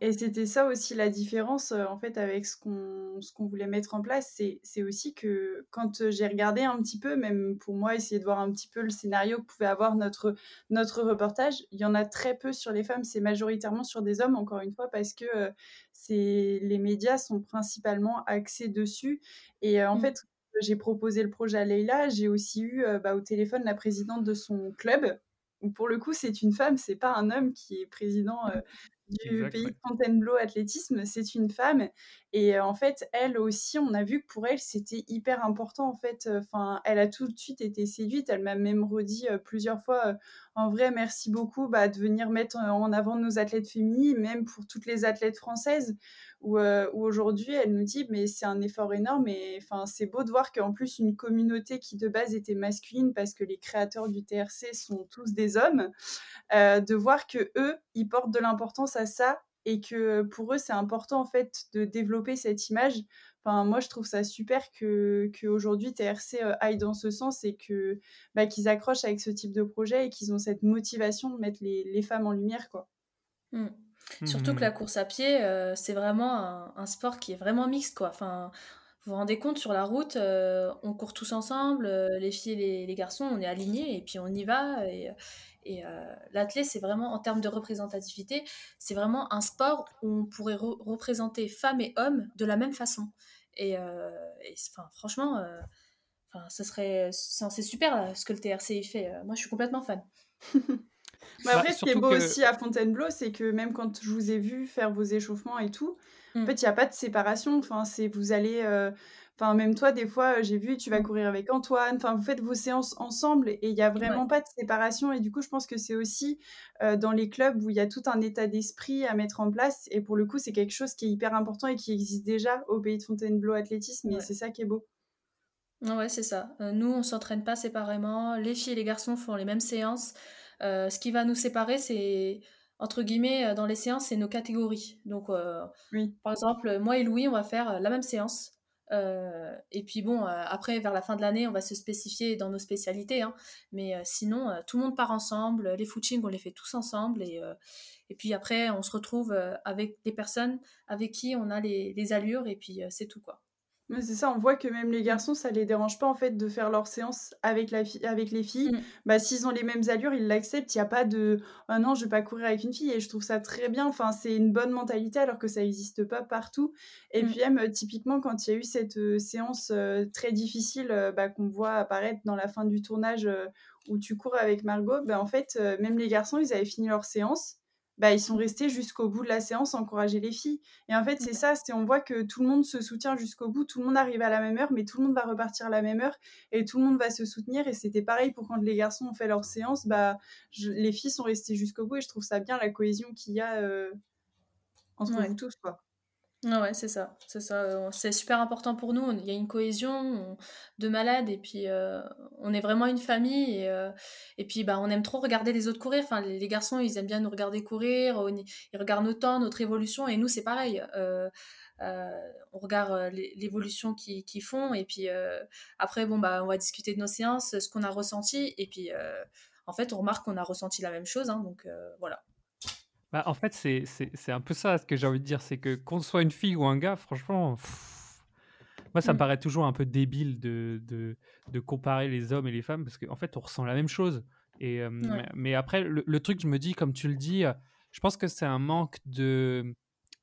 Et c'était ça aussi la différence en fait avec ce qu'on ce qu'on voulait mettre en place, c'est c'est aussi que quand j'ai regardé un petit peu, même pour moi essayer de voir un petit peu le scénario que pouvait avoir notre notre reportage, il y en a très peu sur les femmes, c'est majoritairement sur des hommes encore une fois parce que c'est les médias sont principalement axés dessus et en mmh. fait j'ai proposé le projet à Leïla, j'ai aussi eu bah, au téléphone la présidente de son club. pour le coup, c'est une femme, c'est pas un homme qui est président du pays de Fontainebleau Athlétisme, c'est une femme. Et en fait, elle aussi, on a vu que pour elle, c'était hyper important. En fait, enfin, elle a tout de suite été séduite. Elle m'a même redit plusieurs fois, en vrai, merci beaucoup bah, de venir mettre en avant nos athlètes féminines, même pour toutes les athlètes françaises où, euh, aujourd'hui elle nous dit mais c'est un effort énorme et enfin c'est beau de voir qu'en plus une communauté qui de base était masculine parce que les créateurs du TRC sont tous des hommes, euh, de voir que eux ils portent de l'importance à ça et que pour eux c'est important en fait de développer cette image. Enfin, moi, je trouve ça super que qu'aujourd'hui TRC euh, aille dans ce sens et que bah, qu'ils accrochent avec ce type de projet et qu'ils ont cette motivation de mettre les, les femmes en lumière, quoi. Mmh. Surtout que la mmh. course à pied, euh, c'est vraiment un, sport qui est vraiment mixte, quoi. Enfin, vous vous rendez compte, sur la route, euh, on court tous ensemble, euh, les filles et les, garçons, on est alignés et puis on y va. Et, et l'athlète, c'est vraiment, en termes de représentativité, c'est vraiment un sport où on pourrait représenter femmes et hommes de la même façon. Et, enfin, franchement, enfin, ce serait, c'est super ce que le TRC fait. Moi, je suis complètement fan. Mais bah, après, ce qui est beau aussi à Fontainebleau, c'est que même quand je vous ai vu faire vos échauffements et tout, en mmh. fait, il n'y a pas de séparation. Enfin, c'est vous allez. Euh, enfin, même toi, des fois, j'ai vu, tu vas mmh. courir avec Antoine. Enfin, vous faites vos séances ensemble et il n'y a vraiment pas de séparation. Et du coup, je pense que c'est aussi euh, dans les clubs où il y a tout un état d'esprit à mettre en place. Et pour le coup, c'est quelque chose qui est hyper important et qui existe déjà au pays de Fontainebleau Athlétisme. Et c'est ça qui est beau. Ouais, c'est ça. Euh, nous, on s'entraîne pas séparément. Les filles et les garçons font les mêmes séances. Euh, ce qui va nous séparer, c'est entre guillemets euh, dans les séances, c'est nos catégories. Donc, euh, par exemple, moi et Louis, on va faire la même séance. et puis bon, après, vers la fin de l'année, on va se spécifier dans nos spécialités. Hein. Mais sinon, tout le monde part ensemble. Les footings, on les fait tous ensemble. Et, et puis après, on se retrouve avec des personnes avec qui on a les, les allures. Et puis c'est tout, quoi c'est ça, on voit que même les garçons, ça les dérange pas en fait de faire leur séance avec, la avec les filles. Mmh. Bah, s'ils ont les mêmes allures, ils l'acceptent. Il n'y a pas de oh non, je vais pas courir avec une fille. Et je trouve ça très bien. Enfin, c'est une bonne mentalité alors que ça n'existe pas partout. Et mmh. puis, même euh, typiquement, quand il y a eu cette euh, séance euh, très difficile bah, qu'on voit apparaître dans la fin du tournage où tu cours avec Margot, bah, en fait, même les garçons, ils avaient fini leur séance bah, ils sont restés jusqu'au bout de la séance encourager les filles. Et en fait, c'est ça, c'est on voit que tout le monde se soutient jusqu'au bout, tout le monde arrive à la même heure, mais tout le monde va repartir à la même heure et tout le monde va se soutenir. Et c'était pareil pour quand les garçons ont fait leur séance, bah, les filles sont restées jusqu'au bout et je trouve ça bien la cohésion qu'il y a euh, entre tous. Quoi. Ouais, c'est ça, c'est ça. C'est super important pour nous. Il y a une cohésion de malades et puis on est vraiment une famille et, et puis bah on aime trop regarder les autres courir. Enfin, les, garçons ils aiment bien nous regarder courir, ils regardent nos temps, notre évolution et nous c'est pareil. on regarde l'évolution qu'ils font et puis après bon bah on va discuter de nos séances, ce qu'on a ressenti et puis en fait on remarque qu'on a ressenti la même chose. Hein, donc voilà. Bah, en fait, c'est c'est un peu ça ce que j'ai envie de dire, c'est que qu'on soit une fille ou un gars, franchement, moi ça me mmh. paraît toujours un peu débile de, de, de comparer les hommes et les femmes parce qu'en fait on ressent la même chose. Et, Mais après, le, truc, je me dis, comme tu le dis, je pense que c'est un manque de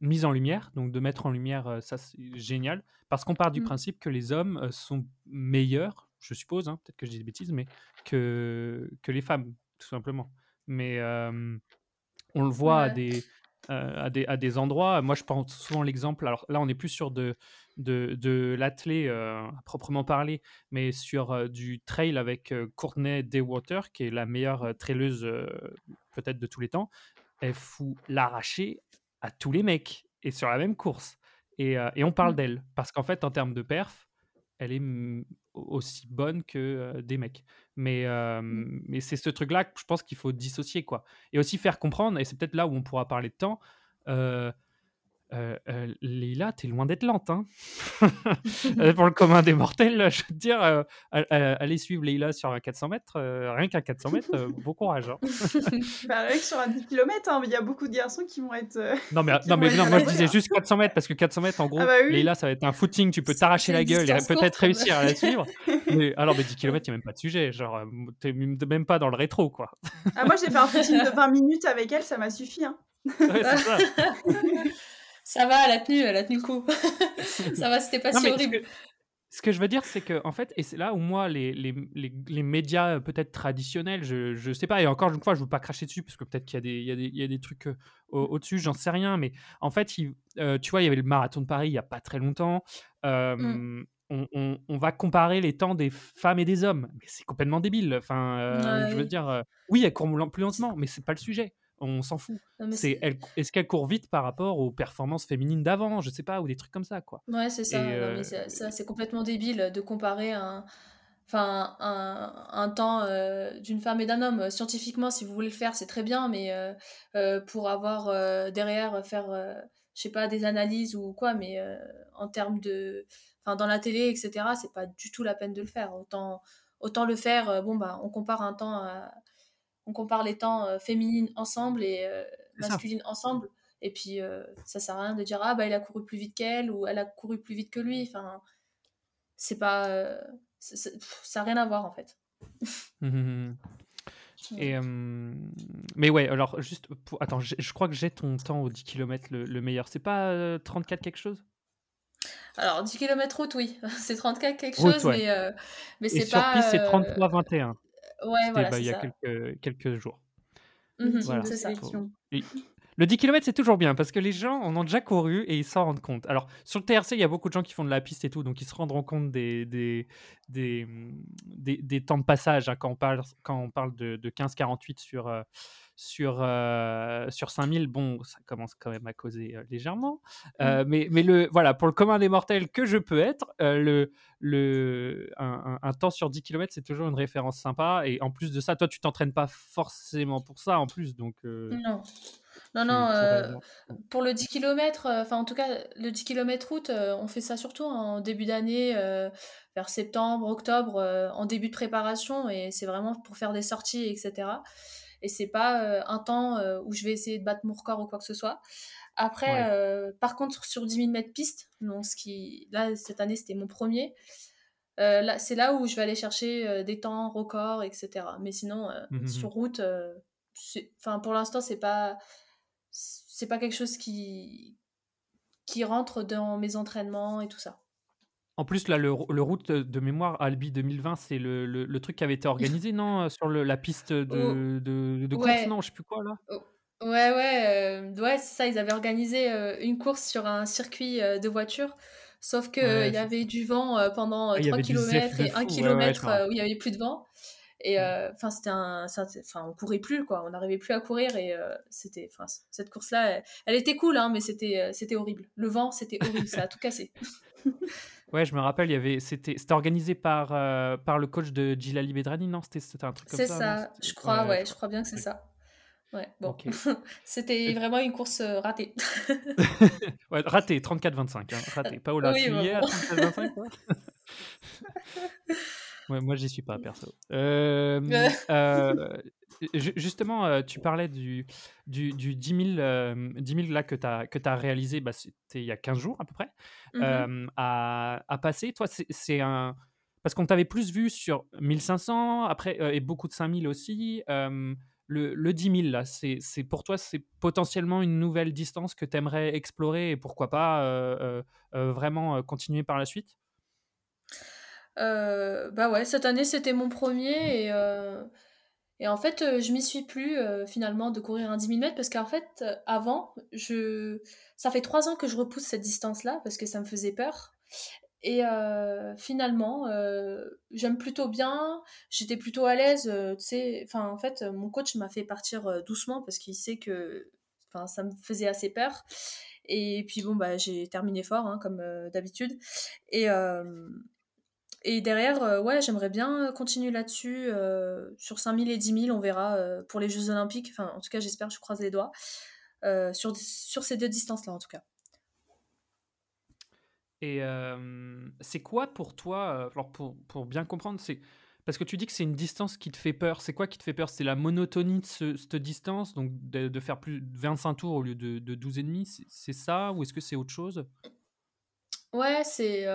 mise en lumière, donc de mettre en lumière, ça c'est génial, parce qu'on part du mmh. principe que les hommes sont meilleurs, je suppose, hein, peut-être que je dis des bêtises, mais que, que les femmes, tout simplement. Mais on le voit à, des, euh, à, des, à des endroits. Moi, je prends souvent l'exemple. Alors là, on est plus sur de, de, de l'athlé euh, à proprement parler, mais sur euh, du trail avec Courtney Daywater, qui est la meilleure traileuse peut-être de tous les temps. Elle fout l'arracher à tous les mecs et sur la même course. Et, et on parle mmh. d'elle parce qu'en fait, en termes de perf, elle est aussi bonne que des mecs. Mais, mmh. mais c'est ce truc-là que je pense qu'il faut dissocier, quoi. Et aussi faire comprendre, et c'est peut-être là où on pourra parler de temps, euh, euh, Leïla, t'es loin d'être lente. Hein euh, pour le commun des mortels, je veux te dire, euh, allez suivre Leïla sur un 400 mètres, rien qu'un 400 mètres, bon courage. Hein. bah, sur un 10 km, hein, il y a beaucoup de garçons qui vont être. non, mais, non, mais non, moi je disais juste 400 mètres parce que 400 mètres, en gros, ah bah ça va être un footing, tu peux t'arracher la gueule et peut-être réussir à la suivre. mais, alors, mais 10 km, il n'y a même pas de sujet. Genre, t'es même pas dans le rétro, quoi. ah, moi j'ai fait un footing de 20 minutes avec elle, ça m'a suffi. Hein. ouais, c'est ça. Ça va, elle a tenu, elle a tenu le coup. ça va, c'était pas si horrible. Ce que, je veux dire, c'est que, en fait, et c'est là où moi, les, les, les, médias euh, peut-être traditionnels, je, je sais pas, et encore une fois, je veux pas cracher dessus, parce que peut-être qu'il y, a des, il y, y a des trucs euh, au-dessus, j'en sais rien, mais en fait, euh, tu vois, il y avait le marathon de Paris il y a pas très longtemps. Mm. On, on, on, va comparer les temps des femmes et des hommes, mais c'est complètement débile. Enfin, je veux dire, oui, elles courent plus lentement, mais c'est pas le sujet on s'en fout. C'est est-ce qu'elle court vite par rapport aux performances féminines d'avant, je sais pas, ou des trucs comme ça, quoi. Ouais, c'est ça. Euh, c'est complètement débile de comparer un, enfin, un, temps euh, d'une femme et d'un homme. Scientifiquement, si vous voulez le faire, c'est très bien, mais euh, pour avoir derrière faire, je sais pas, des analyses ou quoi, mais en termes de, enfin, dans la télé, etc., c'est pas du tout la peine de le faire. Autant, autant le faire. bon bah, on compare un temps à on compare les temps euh, féminines ensemble et euh, masculines ensemble. Et puis, euh, ça sert à rien de dire ah bah il a couru plus vite qu'elle ou elle a couru plus vite que lui. Enfin, c'est pas, ça n'a rien à voir en fait. Et mais ouais, alors juste, pour... attends, je crois que j'ai ton temps au 10 km le, meilleur. C'est pas 34 quelque chose? Alors 10 km route, oui, c'est 34 quelque chose, mais, mais c'est pas. Sur piste, c'est 33-21. Ouais, voilà, bah, il y a quelques, quelques jours. Mmh voilà. Le 10 km, c'est toujours bien parce que les gens en ont déjà couru et ils s'en rendent compte. Alors, sur le TRC, il y a beaucoup de gens qui font de la piste et tout, donc ils se rendront compte des, des, des, des, temps de passage hein, quand, on parle, quand on parle de, de 15-48 sur, euh, sur, euh, sur 5000, bon, ça commence quand même à causer euh, légèrement. Mmh. Euh, mais, mais le, voilà, pour le commun des mortels que je peux être, le, le, un, temps sur 10 km, c'est toujours une référence sympa. Et en plus de ça, toi, tu t'entraînes pas forcément pour ça en plus. Donc, non. Non, non, pour le 10 km, enfin en tout cas, le 10 km route, on fait ça surtout en début d'année, vers septembre, octobre, en début de préparation, et c'est vraiment pour faire des sorties, etc et c'est pas euh, un temps euh, où je vais essayer de battre mon record ou quoi que ce soit. Après, euh, par contre, sur 10 000 mètres piste, donc ce qui, là, cette année, c'était mon premier. là, c'est là où je vais aller chercher des temps records, etc. Mais sinon, mmh, mmh, mmh. sur route, enfin, pour l'instant, c'est pas, c'est pas quelque chose qui, qui rentre dans mes entraînements et tout ça. En plus, là, le, le route de mémoire Albi 2020, c'est le, le, truc qui avait été organisé, non Sur le, la piste de, oh. de, de course, non Je sais plus quoi, là? Oh. Ouais, ouais, euh, ouais c'est ça. Ils avaient organisé euh, une course sur un circuit euh, de voiture. Sauf qu'il il y avait du vent pendant 3 km et 1 km où il n'y avait plus de vent. Et mmh. enfin, c'était un, enfin, on courait plus quoi, on n'arrivait plus à courir et c'était, enfin, cette course-là, elle, était cool, hein, mais c'était, c'était horrible. Le vent, c'était horrible, ça a tout cassé. Ouais, je me rappelle, il y avait, c'était, c'était organisé par, par le coach de Gilali Bedrani, non? C'était, c'était un truc comme ça. C'est ça, je crois, ouais, je crois bien que c'est ça. Ouais, bon. C'était vraiment une course euh, ratée. ouais, ratée, 34-25. Hein, ratée. Paola, oui, tu y es à 34-25 ouais, Moi, j'y suis pas, perso. Euh, euh, justement, euh, tu parlais du, du, du 10, 000, 10 000 là, que tu as, as réalisé, bah, c'était il y a 15 jours à peu près, mmh à, à, passer. Toi, c'est un. Parce qu'on t'avait plus vu sur 1500, après, et beaucoup de 5000 aussi le, le 10 000, là, c'est, pour toi, c'est potentiellement une nouvelle distance que tu aimerais explorer et pourquoi pas euh, euh, euh, vraiment continuer par la suite? Bah ouais, cette année, c'était mon premier et, et en fait, je m'y suis plus finalement de courir un 10 000 mètres parce qu'en fait, avant, je... ça fait trois ans que je repousse cette distance-là parce que ça me faisait peur. Et finalement, j'aime plutôt bien, j'étais plutôt à l'aise, tu sais, enfin en fait, mon coach m'a fait partir doucement parce qu'il sait que ça me faisait assez peur. Et puis bon, bah, j'ai terminé fort, hein, comme d'habitude. Et, et derrière, ouais, j'aimerais bien continuer là-dessus. sur 5000 et 10 000, on verra pour les Jeux Olympiques. Enfin, en tout cas, j'espère, je croise les doigts. sur, sur ces deux distances-là, en tout cas. Et c'est quoi pour toi, alors pour, pour bien comprendre, c'est parce que tu dis que c'est une distance qui te fait peur. C'est quoi qui te fait peur? C'est la monotonie de cette distance, donc de, faire plus de 25 tours au lieu de, de 12,5 C'est ça ou est-ce que c'est autre chose? Ouais, c'est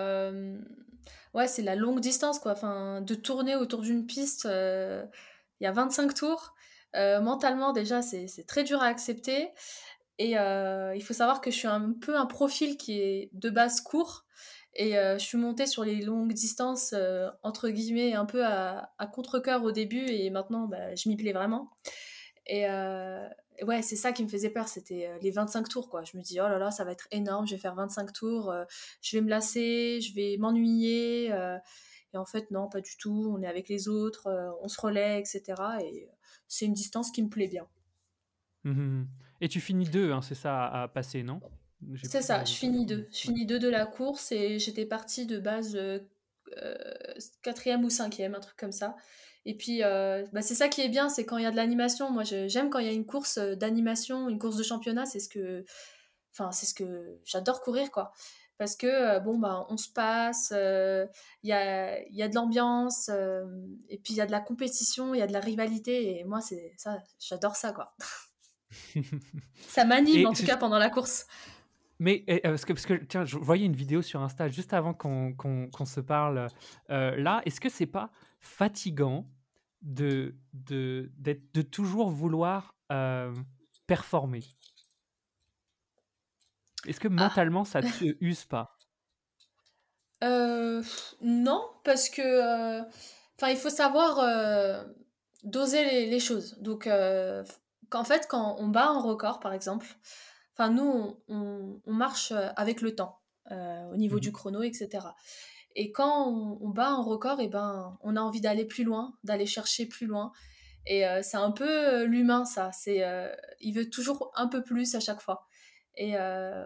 ouais, c'est la longue distance, quoi. Enfin, de tourner autour d'une piste, il y a 25 tours. mentalement, déjà, c'est très dur à accepter. Et il faut savoir que je suis un peu un profil qui est de base court. Et je suis montée sur les longues distances, entre guillemets, un peu à, à contre-coeur au début. Et maintenant, bah, je m'y plais vraiment. Et ouais, c'est ça qui me faisait peur. C'était les 25 tours, quoi. Je me dis, oh là là, ça va être énorme. Je vais faire 25 tours. je vais me lasser. Je vais m'ennuyer. et en fait, non, pas du tout. On est avec les autres. on se relaie, etc. Et c'est une distance qui me plaît bien. Mmh et tu finis deux, hein, c'est ça, à, passer, non? C'est ça, je finis deux. Je finis deux de la course et j'étais partie de base euh, euh, quatrième ou cinquième, un truc comme ça. Et puis, euh, bah, c'est ça qui est bien, c'est quand il y a de l'animation. Moi, j'aime quand il y a une course d'animation, une course de championnat, c'est ce que, enfin, c'est ce que j'adore courir, quoi. Parce que, bon, bah, on se passe, il y, a, y a de l'ambiance, et puis il y a de la compétition, il y a de la rivalité, et moi, c'est ça, j'adore ça, quoi. ça m'anime en tout cas pendant la course. Mais euh, parce, que, parce que tiens, je voyais une vidéo sur Insta juste avant qu'on se parle euh, là. Est-ce que c'est pas fatigant de, de, de toujours vouloir euh, performer Est-ce que ah. mentalement ça te use pas? Non, parce que enfin il faut savoir doser les, les, choses. Donc qu'en fait, quand on bat un record, par exemple, enfin, nous, on, marche euh, avec le temps, euh, au niveau mmh du chrono, etc. Et quand on, bat un record, et eh ben, on a envie d'aller plus loin, d'aller chercher plus loin. Et euh, c'est un peu l'humain, ça. C'est, il veut toujours un peu plus à chaque fois. Et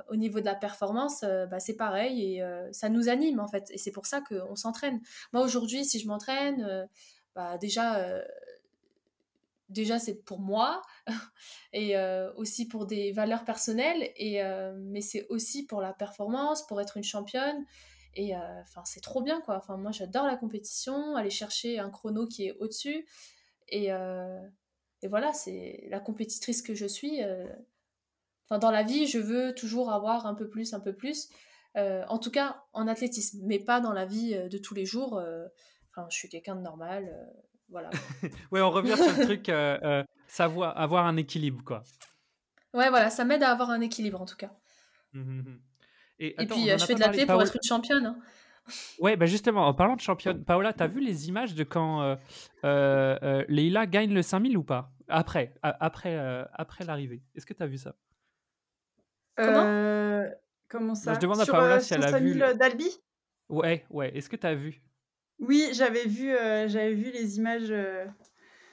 au niveau de la performance, bah, c'est pareil et ça nous anime en fait. Et c'est pour ça qu'on s'entraîne. Moi aujourd'hui, si je m'entraîne, bah, déjà déjà c'est pour moi et euh, aussi pour des valeurs personnelles et euh, mais c'est aussi pour la performance pour être une championne et euh, enfin c'est trop bien quoi enfin moi j'adore la compétition aller chercher un chrono qui est au dessus et, et voilà c'est la compétitrice que je suis enfin dans la vie je veux toujours avoir un peu plus un peu plus en tout cas en athlétisme mais pas dans la vie de tous les jours enfin je suis quelqu'un de normal voilà. ouais, on revient sur le truc, euh, euh, savoir avoir un équilibre, quoi. Ouais, voilà, ça m'aide à avoir un équilibre en tout cas. Mmh, Et, puis, euh, je fais de la thé pour être une championne. Hein. Ouais, bah justement, en parlant de championne, Paola, t'as vu les images de quand euh, Leila gagne le 5000 ou pas? Après, après, après l'arrivée. Est-ce que t'as vu ça? Comment? Comment ça? Je demande à Paola si elle a vu. d'Albi? Ouais, ouais. Est-ce que t'as vu? Oui, j'avais vu, j'avais vu les images.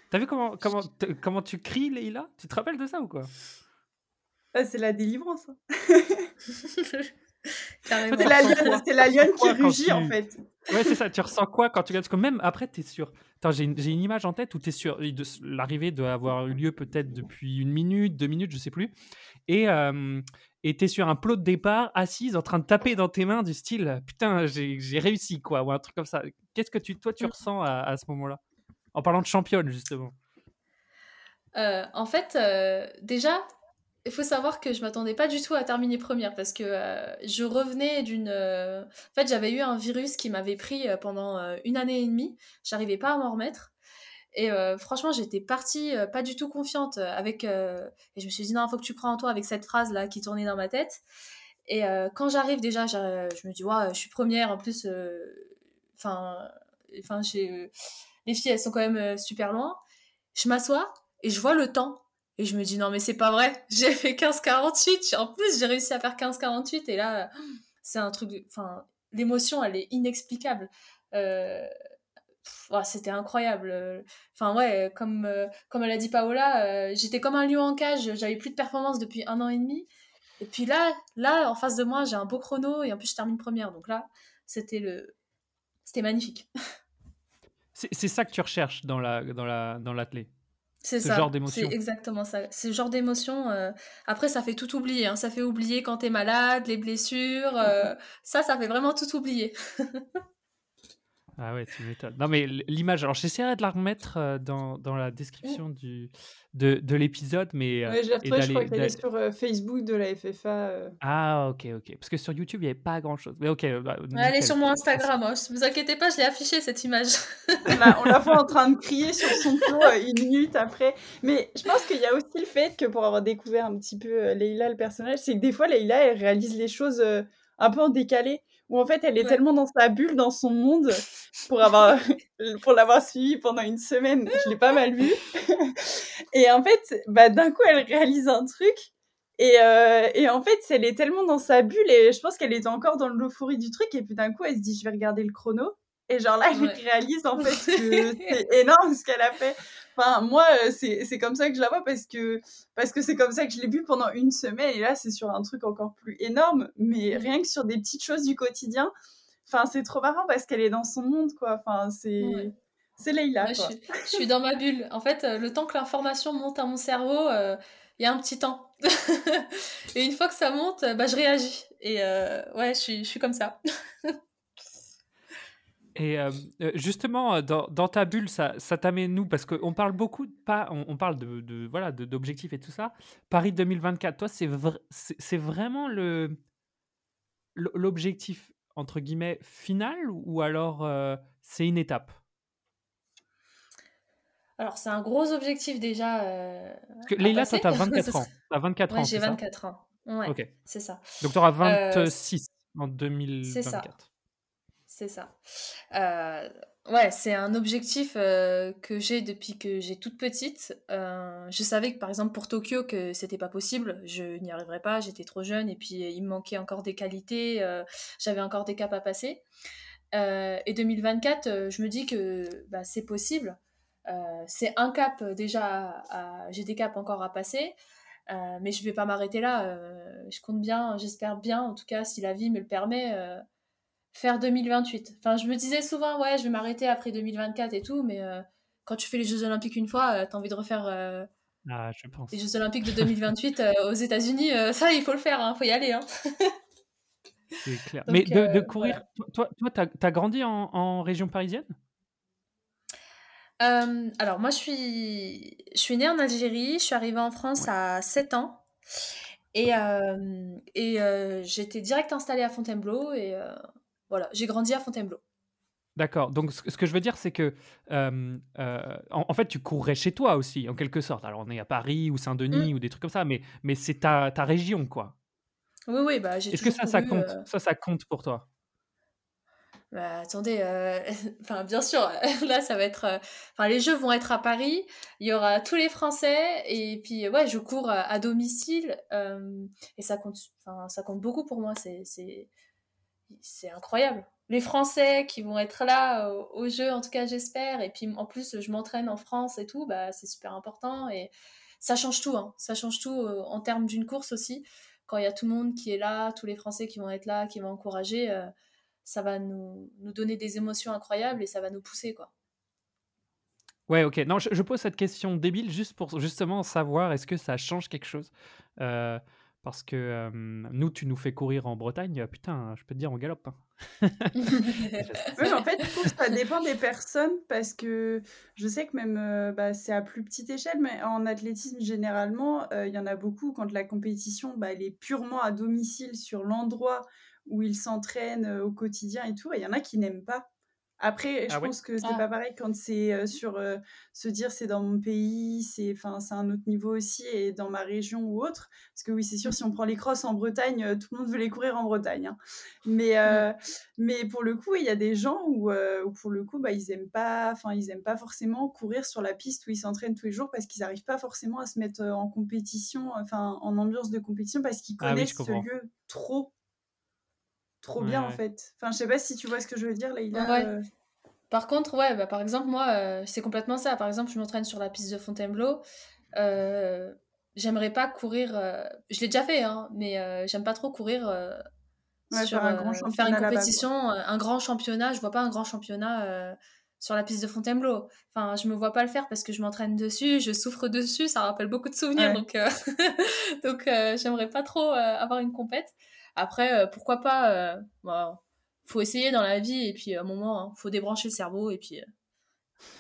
T'as vu comment, comment, comment tu cries, Leïla Tu te rappelles de ça ou quoi? Ah, C'est la délivrance. C'est la, lionne, la lionne qui rugit en fait. Ouais, c'est ça. Tu ressens quoi quand tu regardes? Parce que même après, tu es sûr. J'ai une, une, image en tête où tu es sûr. L'arrivée doit avoir eu lieu peut-être depuis une minute, deux minutes, je sais plus. Et euh, tu es sur un plot de départ, assise, en train de taper dans tes mains du style Putain, j'ai réussi, quoi. Ou un truc comme ça. Qu'est-ce que tu, toi, tu mmh. ressens à, à ce moment-là? En parlant de championne, justement. Euh, en fait, euh, déjà, il faut savoir que je m'attendais pas du tout à terminer première parce que euh, je revenais d'une. Euh, en fait, j'avais eu un virus qui m'avait pris euh, pendant une année et demie. J'arrivais pas à m'en remettre. Et franchement, j'étais partie pas du tout confiante avec. et je me suis dit, non, il faut que tu crois en toi avec cette phrase-là qui tournait dans ma tête. Et quand j'arrive déjà, je me dis, ouais, je suis première. En plus, enfin, enfin, les filles, elles sont quand même super loin. Je m'assois et je vois le temps et je me dis, non, mais c'est pas vrai. J'ai fait 15-48. En plus, j'ai réussi à faire 15-48. Et là, c'est un truc. Enfin, l'émotion, elle est inexplicable. Euh, c'était incroyable. Enfin, ouais, comme, euh, comme elle a dit Paola, euh, j'étais comme un lion en cage. J'avais plus de performance depuis un an et demi. Et puis là, là, en face de moi, j'ai un beau chrono. Et en plus, je termine première. Donc là, c'était le. C'était magnifique. C'est ça que tu recherches dans la dans la dans l'athlète c'est ça. genre d'émotion. C'est exactement ça. Ce genre d'émotion. Euh, après, ça fait tout oublier. Hein. Ça fait oublier quand t'es malade, les blessures. Euh, ça, ça fait vraiment tout oublier. Ah ouais, tu m'étonnes. Non, mais l'image, alors j'essaierai de la remettre euh, dans, dans la description du, de, de l'épisode, mais. Euh, j'ai retrouvé, je crois qu'elle est sur euh, Facebook de la FFA. Ah, ok, ok. Parce que sur YouTube, il n'y avait pas grand chose. Mais ok. Bah, elle est sur mon Instagram, hein. ne vous inquiétez pas, je l'ai affiché cette image. on la voit en train de crier sur son dos une minute après. Mais je pense qu'il y a aussi le fait que pour avoir découvert un petit peu Leïla, le personnage, c'est que des fois, Leïla, elle réalise les choses un peu en décalé où en fait elle est tellement dans sa bulle, dans son monde, pour avoir pour l'avoir suivi pendant une semaine, je l'ai pas mal vu. et en fait, bah, d'un coup elle réalise un truc. Et, euh, et, en fait, elle est tellement dans sa bulle et je pense qu'elle est encore dans l'euphorie du truc. Et puis d'un coup, elle se dit, je vais regarder le chrono. Et genre là, elle réalise en fait que c'est énorme ce qu'elle a fait. Enfin, moi, euh, c'est comme ça que je la vois parce que parce que c'est comme ça que je l'ai vue pendant une semaine. Et là, c'est sur un truc encore plus énorme, mais mmh. rien que sur des petites choses du quotidien. Enfin, c'est trop marrant parce qu'elle est dans son monde, quoi. Enfin, c'est c'est Leïla. je, suis, dans ma bulle. En fait, euh, le temps que l'information monte à mon cerveau, euh, il y a un petit temps. et une fois que ça monte, bah, je réagis. Et ouais, je suis, je suis comme ça. Et euh, euh, justement, dans, dans, ta bulle, ça, ça t'amène nous Parce qu'on parle beaucoup, de pas, on, parle de, de voilà d'objectifs et tout ça. Paris 2024, toi, c'est c'est vraiment le l'objectif entre guillemets final ou alors euh, c'est une étape? Alors c'est un gros objectif déjà. Parce que Leïla, toi, t'as 24 ans. T'as 24 ouais, ans. J'ai 24 ans. Ouais, c'est ça. Donc tu auras 26 en 2024. C'est ça. C'est ça. Euh, ouais, c'est un objectif euh, que j'ai depuis que j'ai toute petite. Euh, je savais que par exemple pour Tokyo que c'était pas possible, je n'y arriverais pas, j'étais trop jeune et puis il me manquait encore des qualités, j'avais encore des caps à passer. et 2024, je me dis que bah, c'est possible. c'est un cap déjà, j'ai des caps encore à passer. mais je vais pas m'arrêter là. je compte bien, j'espère bien, en tout cas, si la vie me le permet, faire 2028. Enfin, je me disais souvent, ouais, je vais m'arrêter après 2024 et tout, mais euh, quand tu fais les Jeux Olympiques une fois, euh, tu as envie de refaire euh, ah, je pense. les Jeux Olympiques de 2028 aux États-Unis. ça, il faut le faire, il hein, faut y aller. Hein. C'est clair. mais de, courir, toi, toi tu as, grandi en, région parisienne? Alors moi je suis je suis née en Algérie, je suis arrivée en France à 7 ans et, et j'étais direct installée à Fontainebleau et voilà, j'ai grandi à Fontainebleau. D'accord. Donc, ce que je veux dire, c'est que, euh, euh, en, fait, tu courrais chez toi aussi, en quelque sorte. Alors, on est à Paris ou Saint-Denis mmh. ou des trucs comme ça, mais, mais c'est ta, ta région, quoi. Oui, oui, bah, j'ai Est-ce que ça, ça compte euh ça, ça compte pour toi? Bah, attendez, enfin, bien sûr, là, ça va être. Enfin, les Jeux vont être à Paris, il y aura tous les Français, et puis, ouais, je cours à, domicile, et ça compte, ça compte beaucoup pour moi. C'est c'est incroyable. les Français qui vont être là au, jeu, en tout cas j'espère. Et puis en plus, je m'entraîne en France et tout, bah, c'est super important. Et ça change tout, hein. ça change tout en termes d'une course aussi. Quand il y a tout le monde qui est là, tous les Français qui vont être là, qui vont encourager, ça va nous, donner des émotions incroyables et ça va nous pousser. quoi. Ouais, ok. Non, je, pose cette question débile juste pour justement savoir est-ce que ça change quelque chose. Euh, parce que nous, tu nous fais courir en Bretagne, putain, je peux te dire, on galope. Hein. en fait, je trouve que ça dépend des personnes parce que je sais que même euh, bah, c'est à plus petite échelle, mais en athlétisme, généralement, euh, il y en a beaucoup quand la compétition bah, elle est purement à domicile sur l'endroit où ils s'entraînent au quotidien et tout, et il y en a qui n'aiment pas. Après, je ah pense que c'est ah. pas pareil quand c'est sur se dire c'est dans mon pays, c'est enfin c'est un autre niveau aussi et dans ma région ou autre. Parce que oui, c'est sûr, si on prend les crosses en Bretagne, tout le monde veut les courir en Bretagne. Hein. Mais mmh. mais pour le coup, il y a des gens où, pour le coup, bah ils aiment pas, enfin ils aiment pas forcément courir sur la piste où ils s'entraînent tous les jours parce qu'ils n'arrivent pas forcément à se mettre en compétition, enfin en ambiance de compétition parce qu'ils ah connaissent ce lieu trop trop bien en fait. Enfin, je sais pas si tu vois ce que je veux dire, là. Euh. Par contre, ouais, bah, par exemple, moi, euh, c'est complètement ça. Par exemple, je m'entraîne sur la piste de Fontainebleau. Euh, j'aimerais pas courir. Je l'ai déjà fait, hein, mais j'aime pas trop courir. sur, un grand faire une compétition, un grand championnat. Je vois pas un grand championnat sur la piste de Fontainebleau. Enfin, je me vois pas le faire parce que je m'entraîne dessus, je souffre dessus, ça rappelle beaucoup de souvenirs. Donc, donc j'aimerais pas trop avoir une compète. Après, euh, pourquoi pas euh, bah, faut essayer dans la vie et puis à un moment, il hein, faut débrancher le cerveau et puis euh,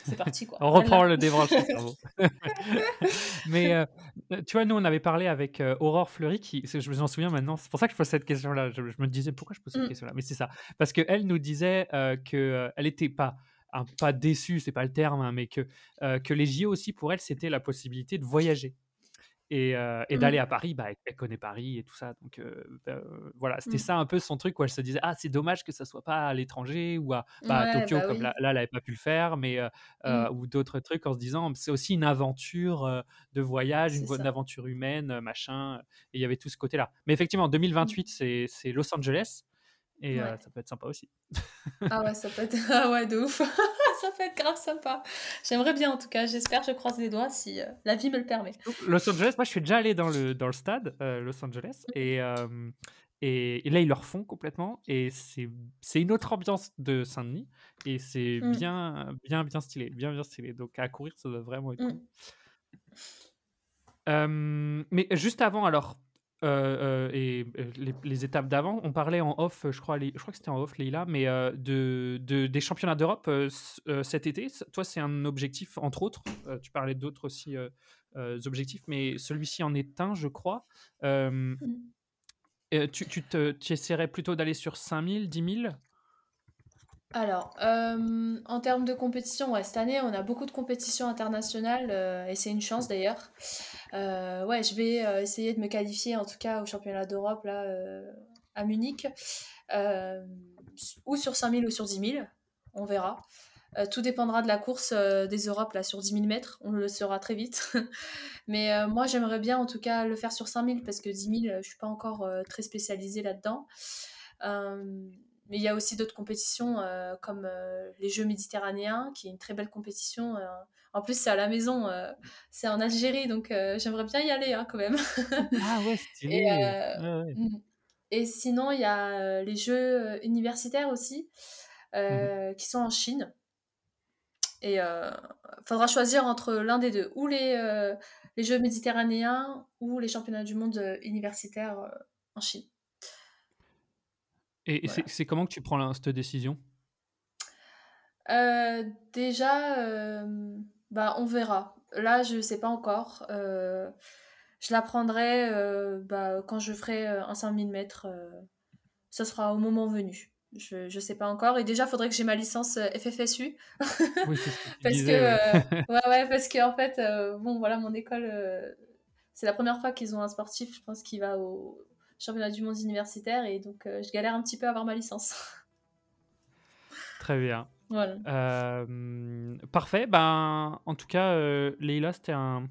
c'est parti quoi. on reprend le débranchement cerveau. Mais tu vois, nous on avait parlé avec Aurore Fleury, qui, je me souviens maintenant, c'est pour ça que je pose cette question-là. Je, me disais pourquoi je pose cette mmh. question-là, mais c'est ça, parce qu'elle nous disait que elle n'était pas pas déçue, c'est pas le terme, hein, mais que que les JO aussi pour elle c'était la possibilité de voyager et, et d'aller mmh. à Paris, bah, elle, connaît Paris et tout ça. Donc bah, voilà, c'était mmh. ça un peu son truc où elle se disait ah c'est dommage que ça soit pas à l'étranger ou à, bah, Tokyo bah comme là, elle n'avait pas pu le faire, mais mmh. ou d'autres trucs en se disant c'est aussi une aventure de voyage, une, aventure humaine, machin. Et il y avait tout ce côté-là. Mais effectivement, en 2028 c'est Los Angeles. Et ça peut être sympa aussi. ah ouais, ça peut être ah ouais, de ouf. ça peut être grave sympa. J'aimerais bien en tout cas. J'espère, je croise les doigts si la vie me le permet. Los Angeles, moi je suis déjà allé dans le, dans le stade Los Angeles mmh. et, et, là ils le refont complètement et c'est une autre ambiance de Saint-Denis et c'est mmh. bien, bien, bien stylé. Bien, bien stylé. Donc à courir, ça doit vraiment être cool. Mmh. mais juste avant, alors, euh, euh, et euh, les, étapes d'avant, on parlait en off, je crois, je crois que c'était en off, Leïla, mais de, des championnats d'Europe cet été. Toi, c'est un objectif, entre autres. tu parlais d'autres aussi objectifs, mais celui-ci en est un, je crois. Mmh. tu, tu, te, tu essaierais plutôt d'aller sur 5000, 10 000 alors, euh, en termes de compétition, ouais, cette année, on a beaucoup de compétitions internationales euh, et c'est une chance d'ailleurs. Euh, ouais, je vais essayer de me qualifier en tout cas au championnat d'Europe là à Munich, ou sur 5000 ou sur 10 000, on verra. tout dépendra de la course des Europes là sur 10 000 mètres, on le saura très vite. Mais moi, j'aimerais bien en tout cas le faire sur 5000 parce que 10 000, je suis pas encore très spécialisée là-dedans. Mais il y a aussi d'autres compétitions euh, comme euh, les Jeux méditerranéens, qui est une très belle compétition. Euh. en plus, c'est à la maison, c'est en Algérie, donc j'aimerais bien y aller hein, quand même. ah ouais, stylé. Et, mm. et sinon, il y a les Jeux universitaires aussi, mmh qui sont en Chine. Et il faudra choisir entre l'un des deux, ou les, les Jeux méditerranéens ou les championnats du monde universitaires en Chine. Et c'est comment que tu prends cette décision? Euh, Déjà, euh, bah, on verra. Là, je ne sais pas encore. Euh, je la prendrai bah, quand je ferai un 5000 mètres. ce sera au moment venu. Je ne sais pas encore. Et déjà, il faudrait que j'ai ma licence FFSU. Oui, parce que, ouais. ouais, parce que en fait, bon, voilà, mon école, c'est la première fois qu'ils ont un sportif, je pense, qui va au, championnat du monde universitaire et donc euh, je galère un petit peu à avoir ma licence. Très bien. Voilà. Euh, parfait. Ben, en tout cas, euh, Leïla, c'était un,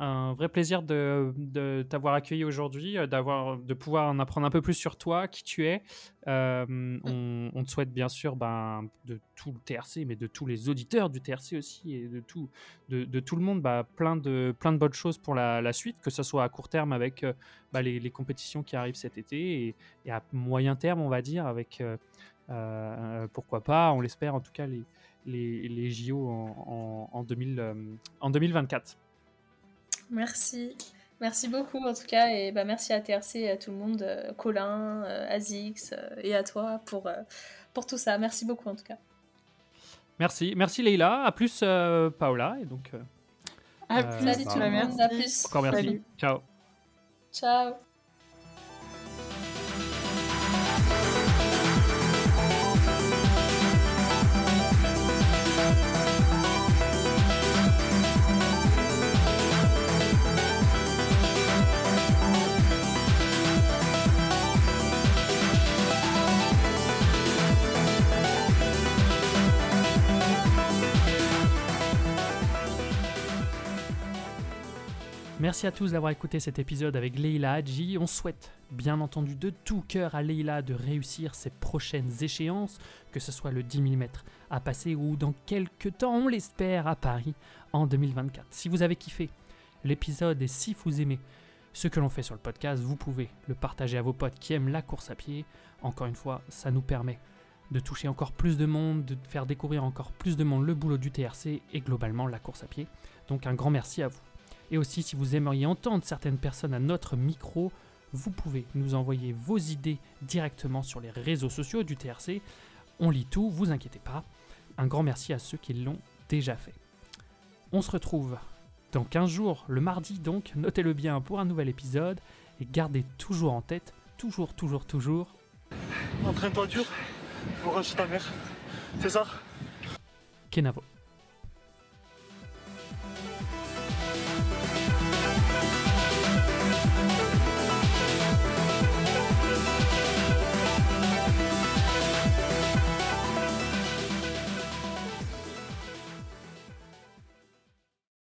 un vrai plaisir de, de t'avoir accueilli aujourd'hui, euh, d'avoir, de pouvoir en apprendre un peu plus sur toi, qui tu es. Euh, on, on, te souhaite bien sûr ben, de tout le TRC, mais de tous les auditeurs du TRC aussi et de tout, de, de tout le monde, bah, plein, de, plein de bonnes choses pour la, la, suite, que ce soit à court terme avec euh, bah, les, les, compétitions qui arrivent cet été et, et, à moyen terme, on va dire, avec euh, pourquoi pas, on l'espère en tout cas, les, les, les JO en, en, en, 2000, en 2024. Merci. Merci beaucoup en tout cas et bah, merci à TRC et à tout le monde, euh, Colin, euh, Azix euh, et à toi pour, pour tout ça. Merci beaucoup en tout cas. Merci, merci Leïla. À plus euh, Paola et donc. à plus. Salut tout le monde. À plus. Encore merci. Salut. Ciao. Ciao. Merci à tous d'avoir écouté cet épisode avec Leïla Hadji. On souhaite bien entendu de tout cœur à Leïla de réussir ses prochaines échéances, que ce soit le 10 mm à passer ou dans quelques temps, on l'espère, à Paris en 2024. Si vous avez kiffé l'épisode et si vous aimez ce que l'on fait sur le podcast, vous pouvez le partager à vos potes qui aiment la course à pied. Encore une fois, ça nous permet de toucher encore plus de monde, de faire découvrir encore plus de monde le boulot du TRC et globalement la course à pied. Donc un grand merci à vous. Et aussi, si vous aimeriez entendre certaines personnes à notre micro, vous pouvez nous envoyer vos idées directement sur les réseaux sociaux du TRC. On lit tout, vous inquiétez pas. Un grand merci à ceux qui l'ont déjà fait. On se retrouve dans 15 jours, le mardi donc, notez-le bien pour un nouvel épisode et gardez toujours en tête, toujours, toujours, toujours. Entraîne-toi dur pour ta mère, c'est ça? Kenavo.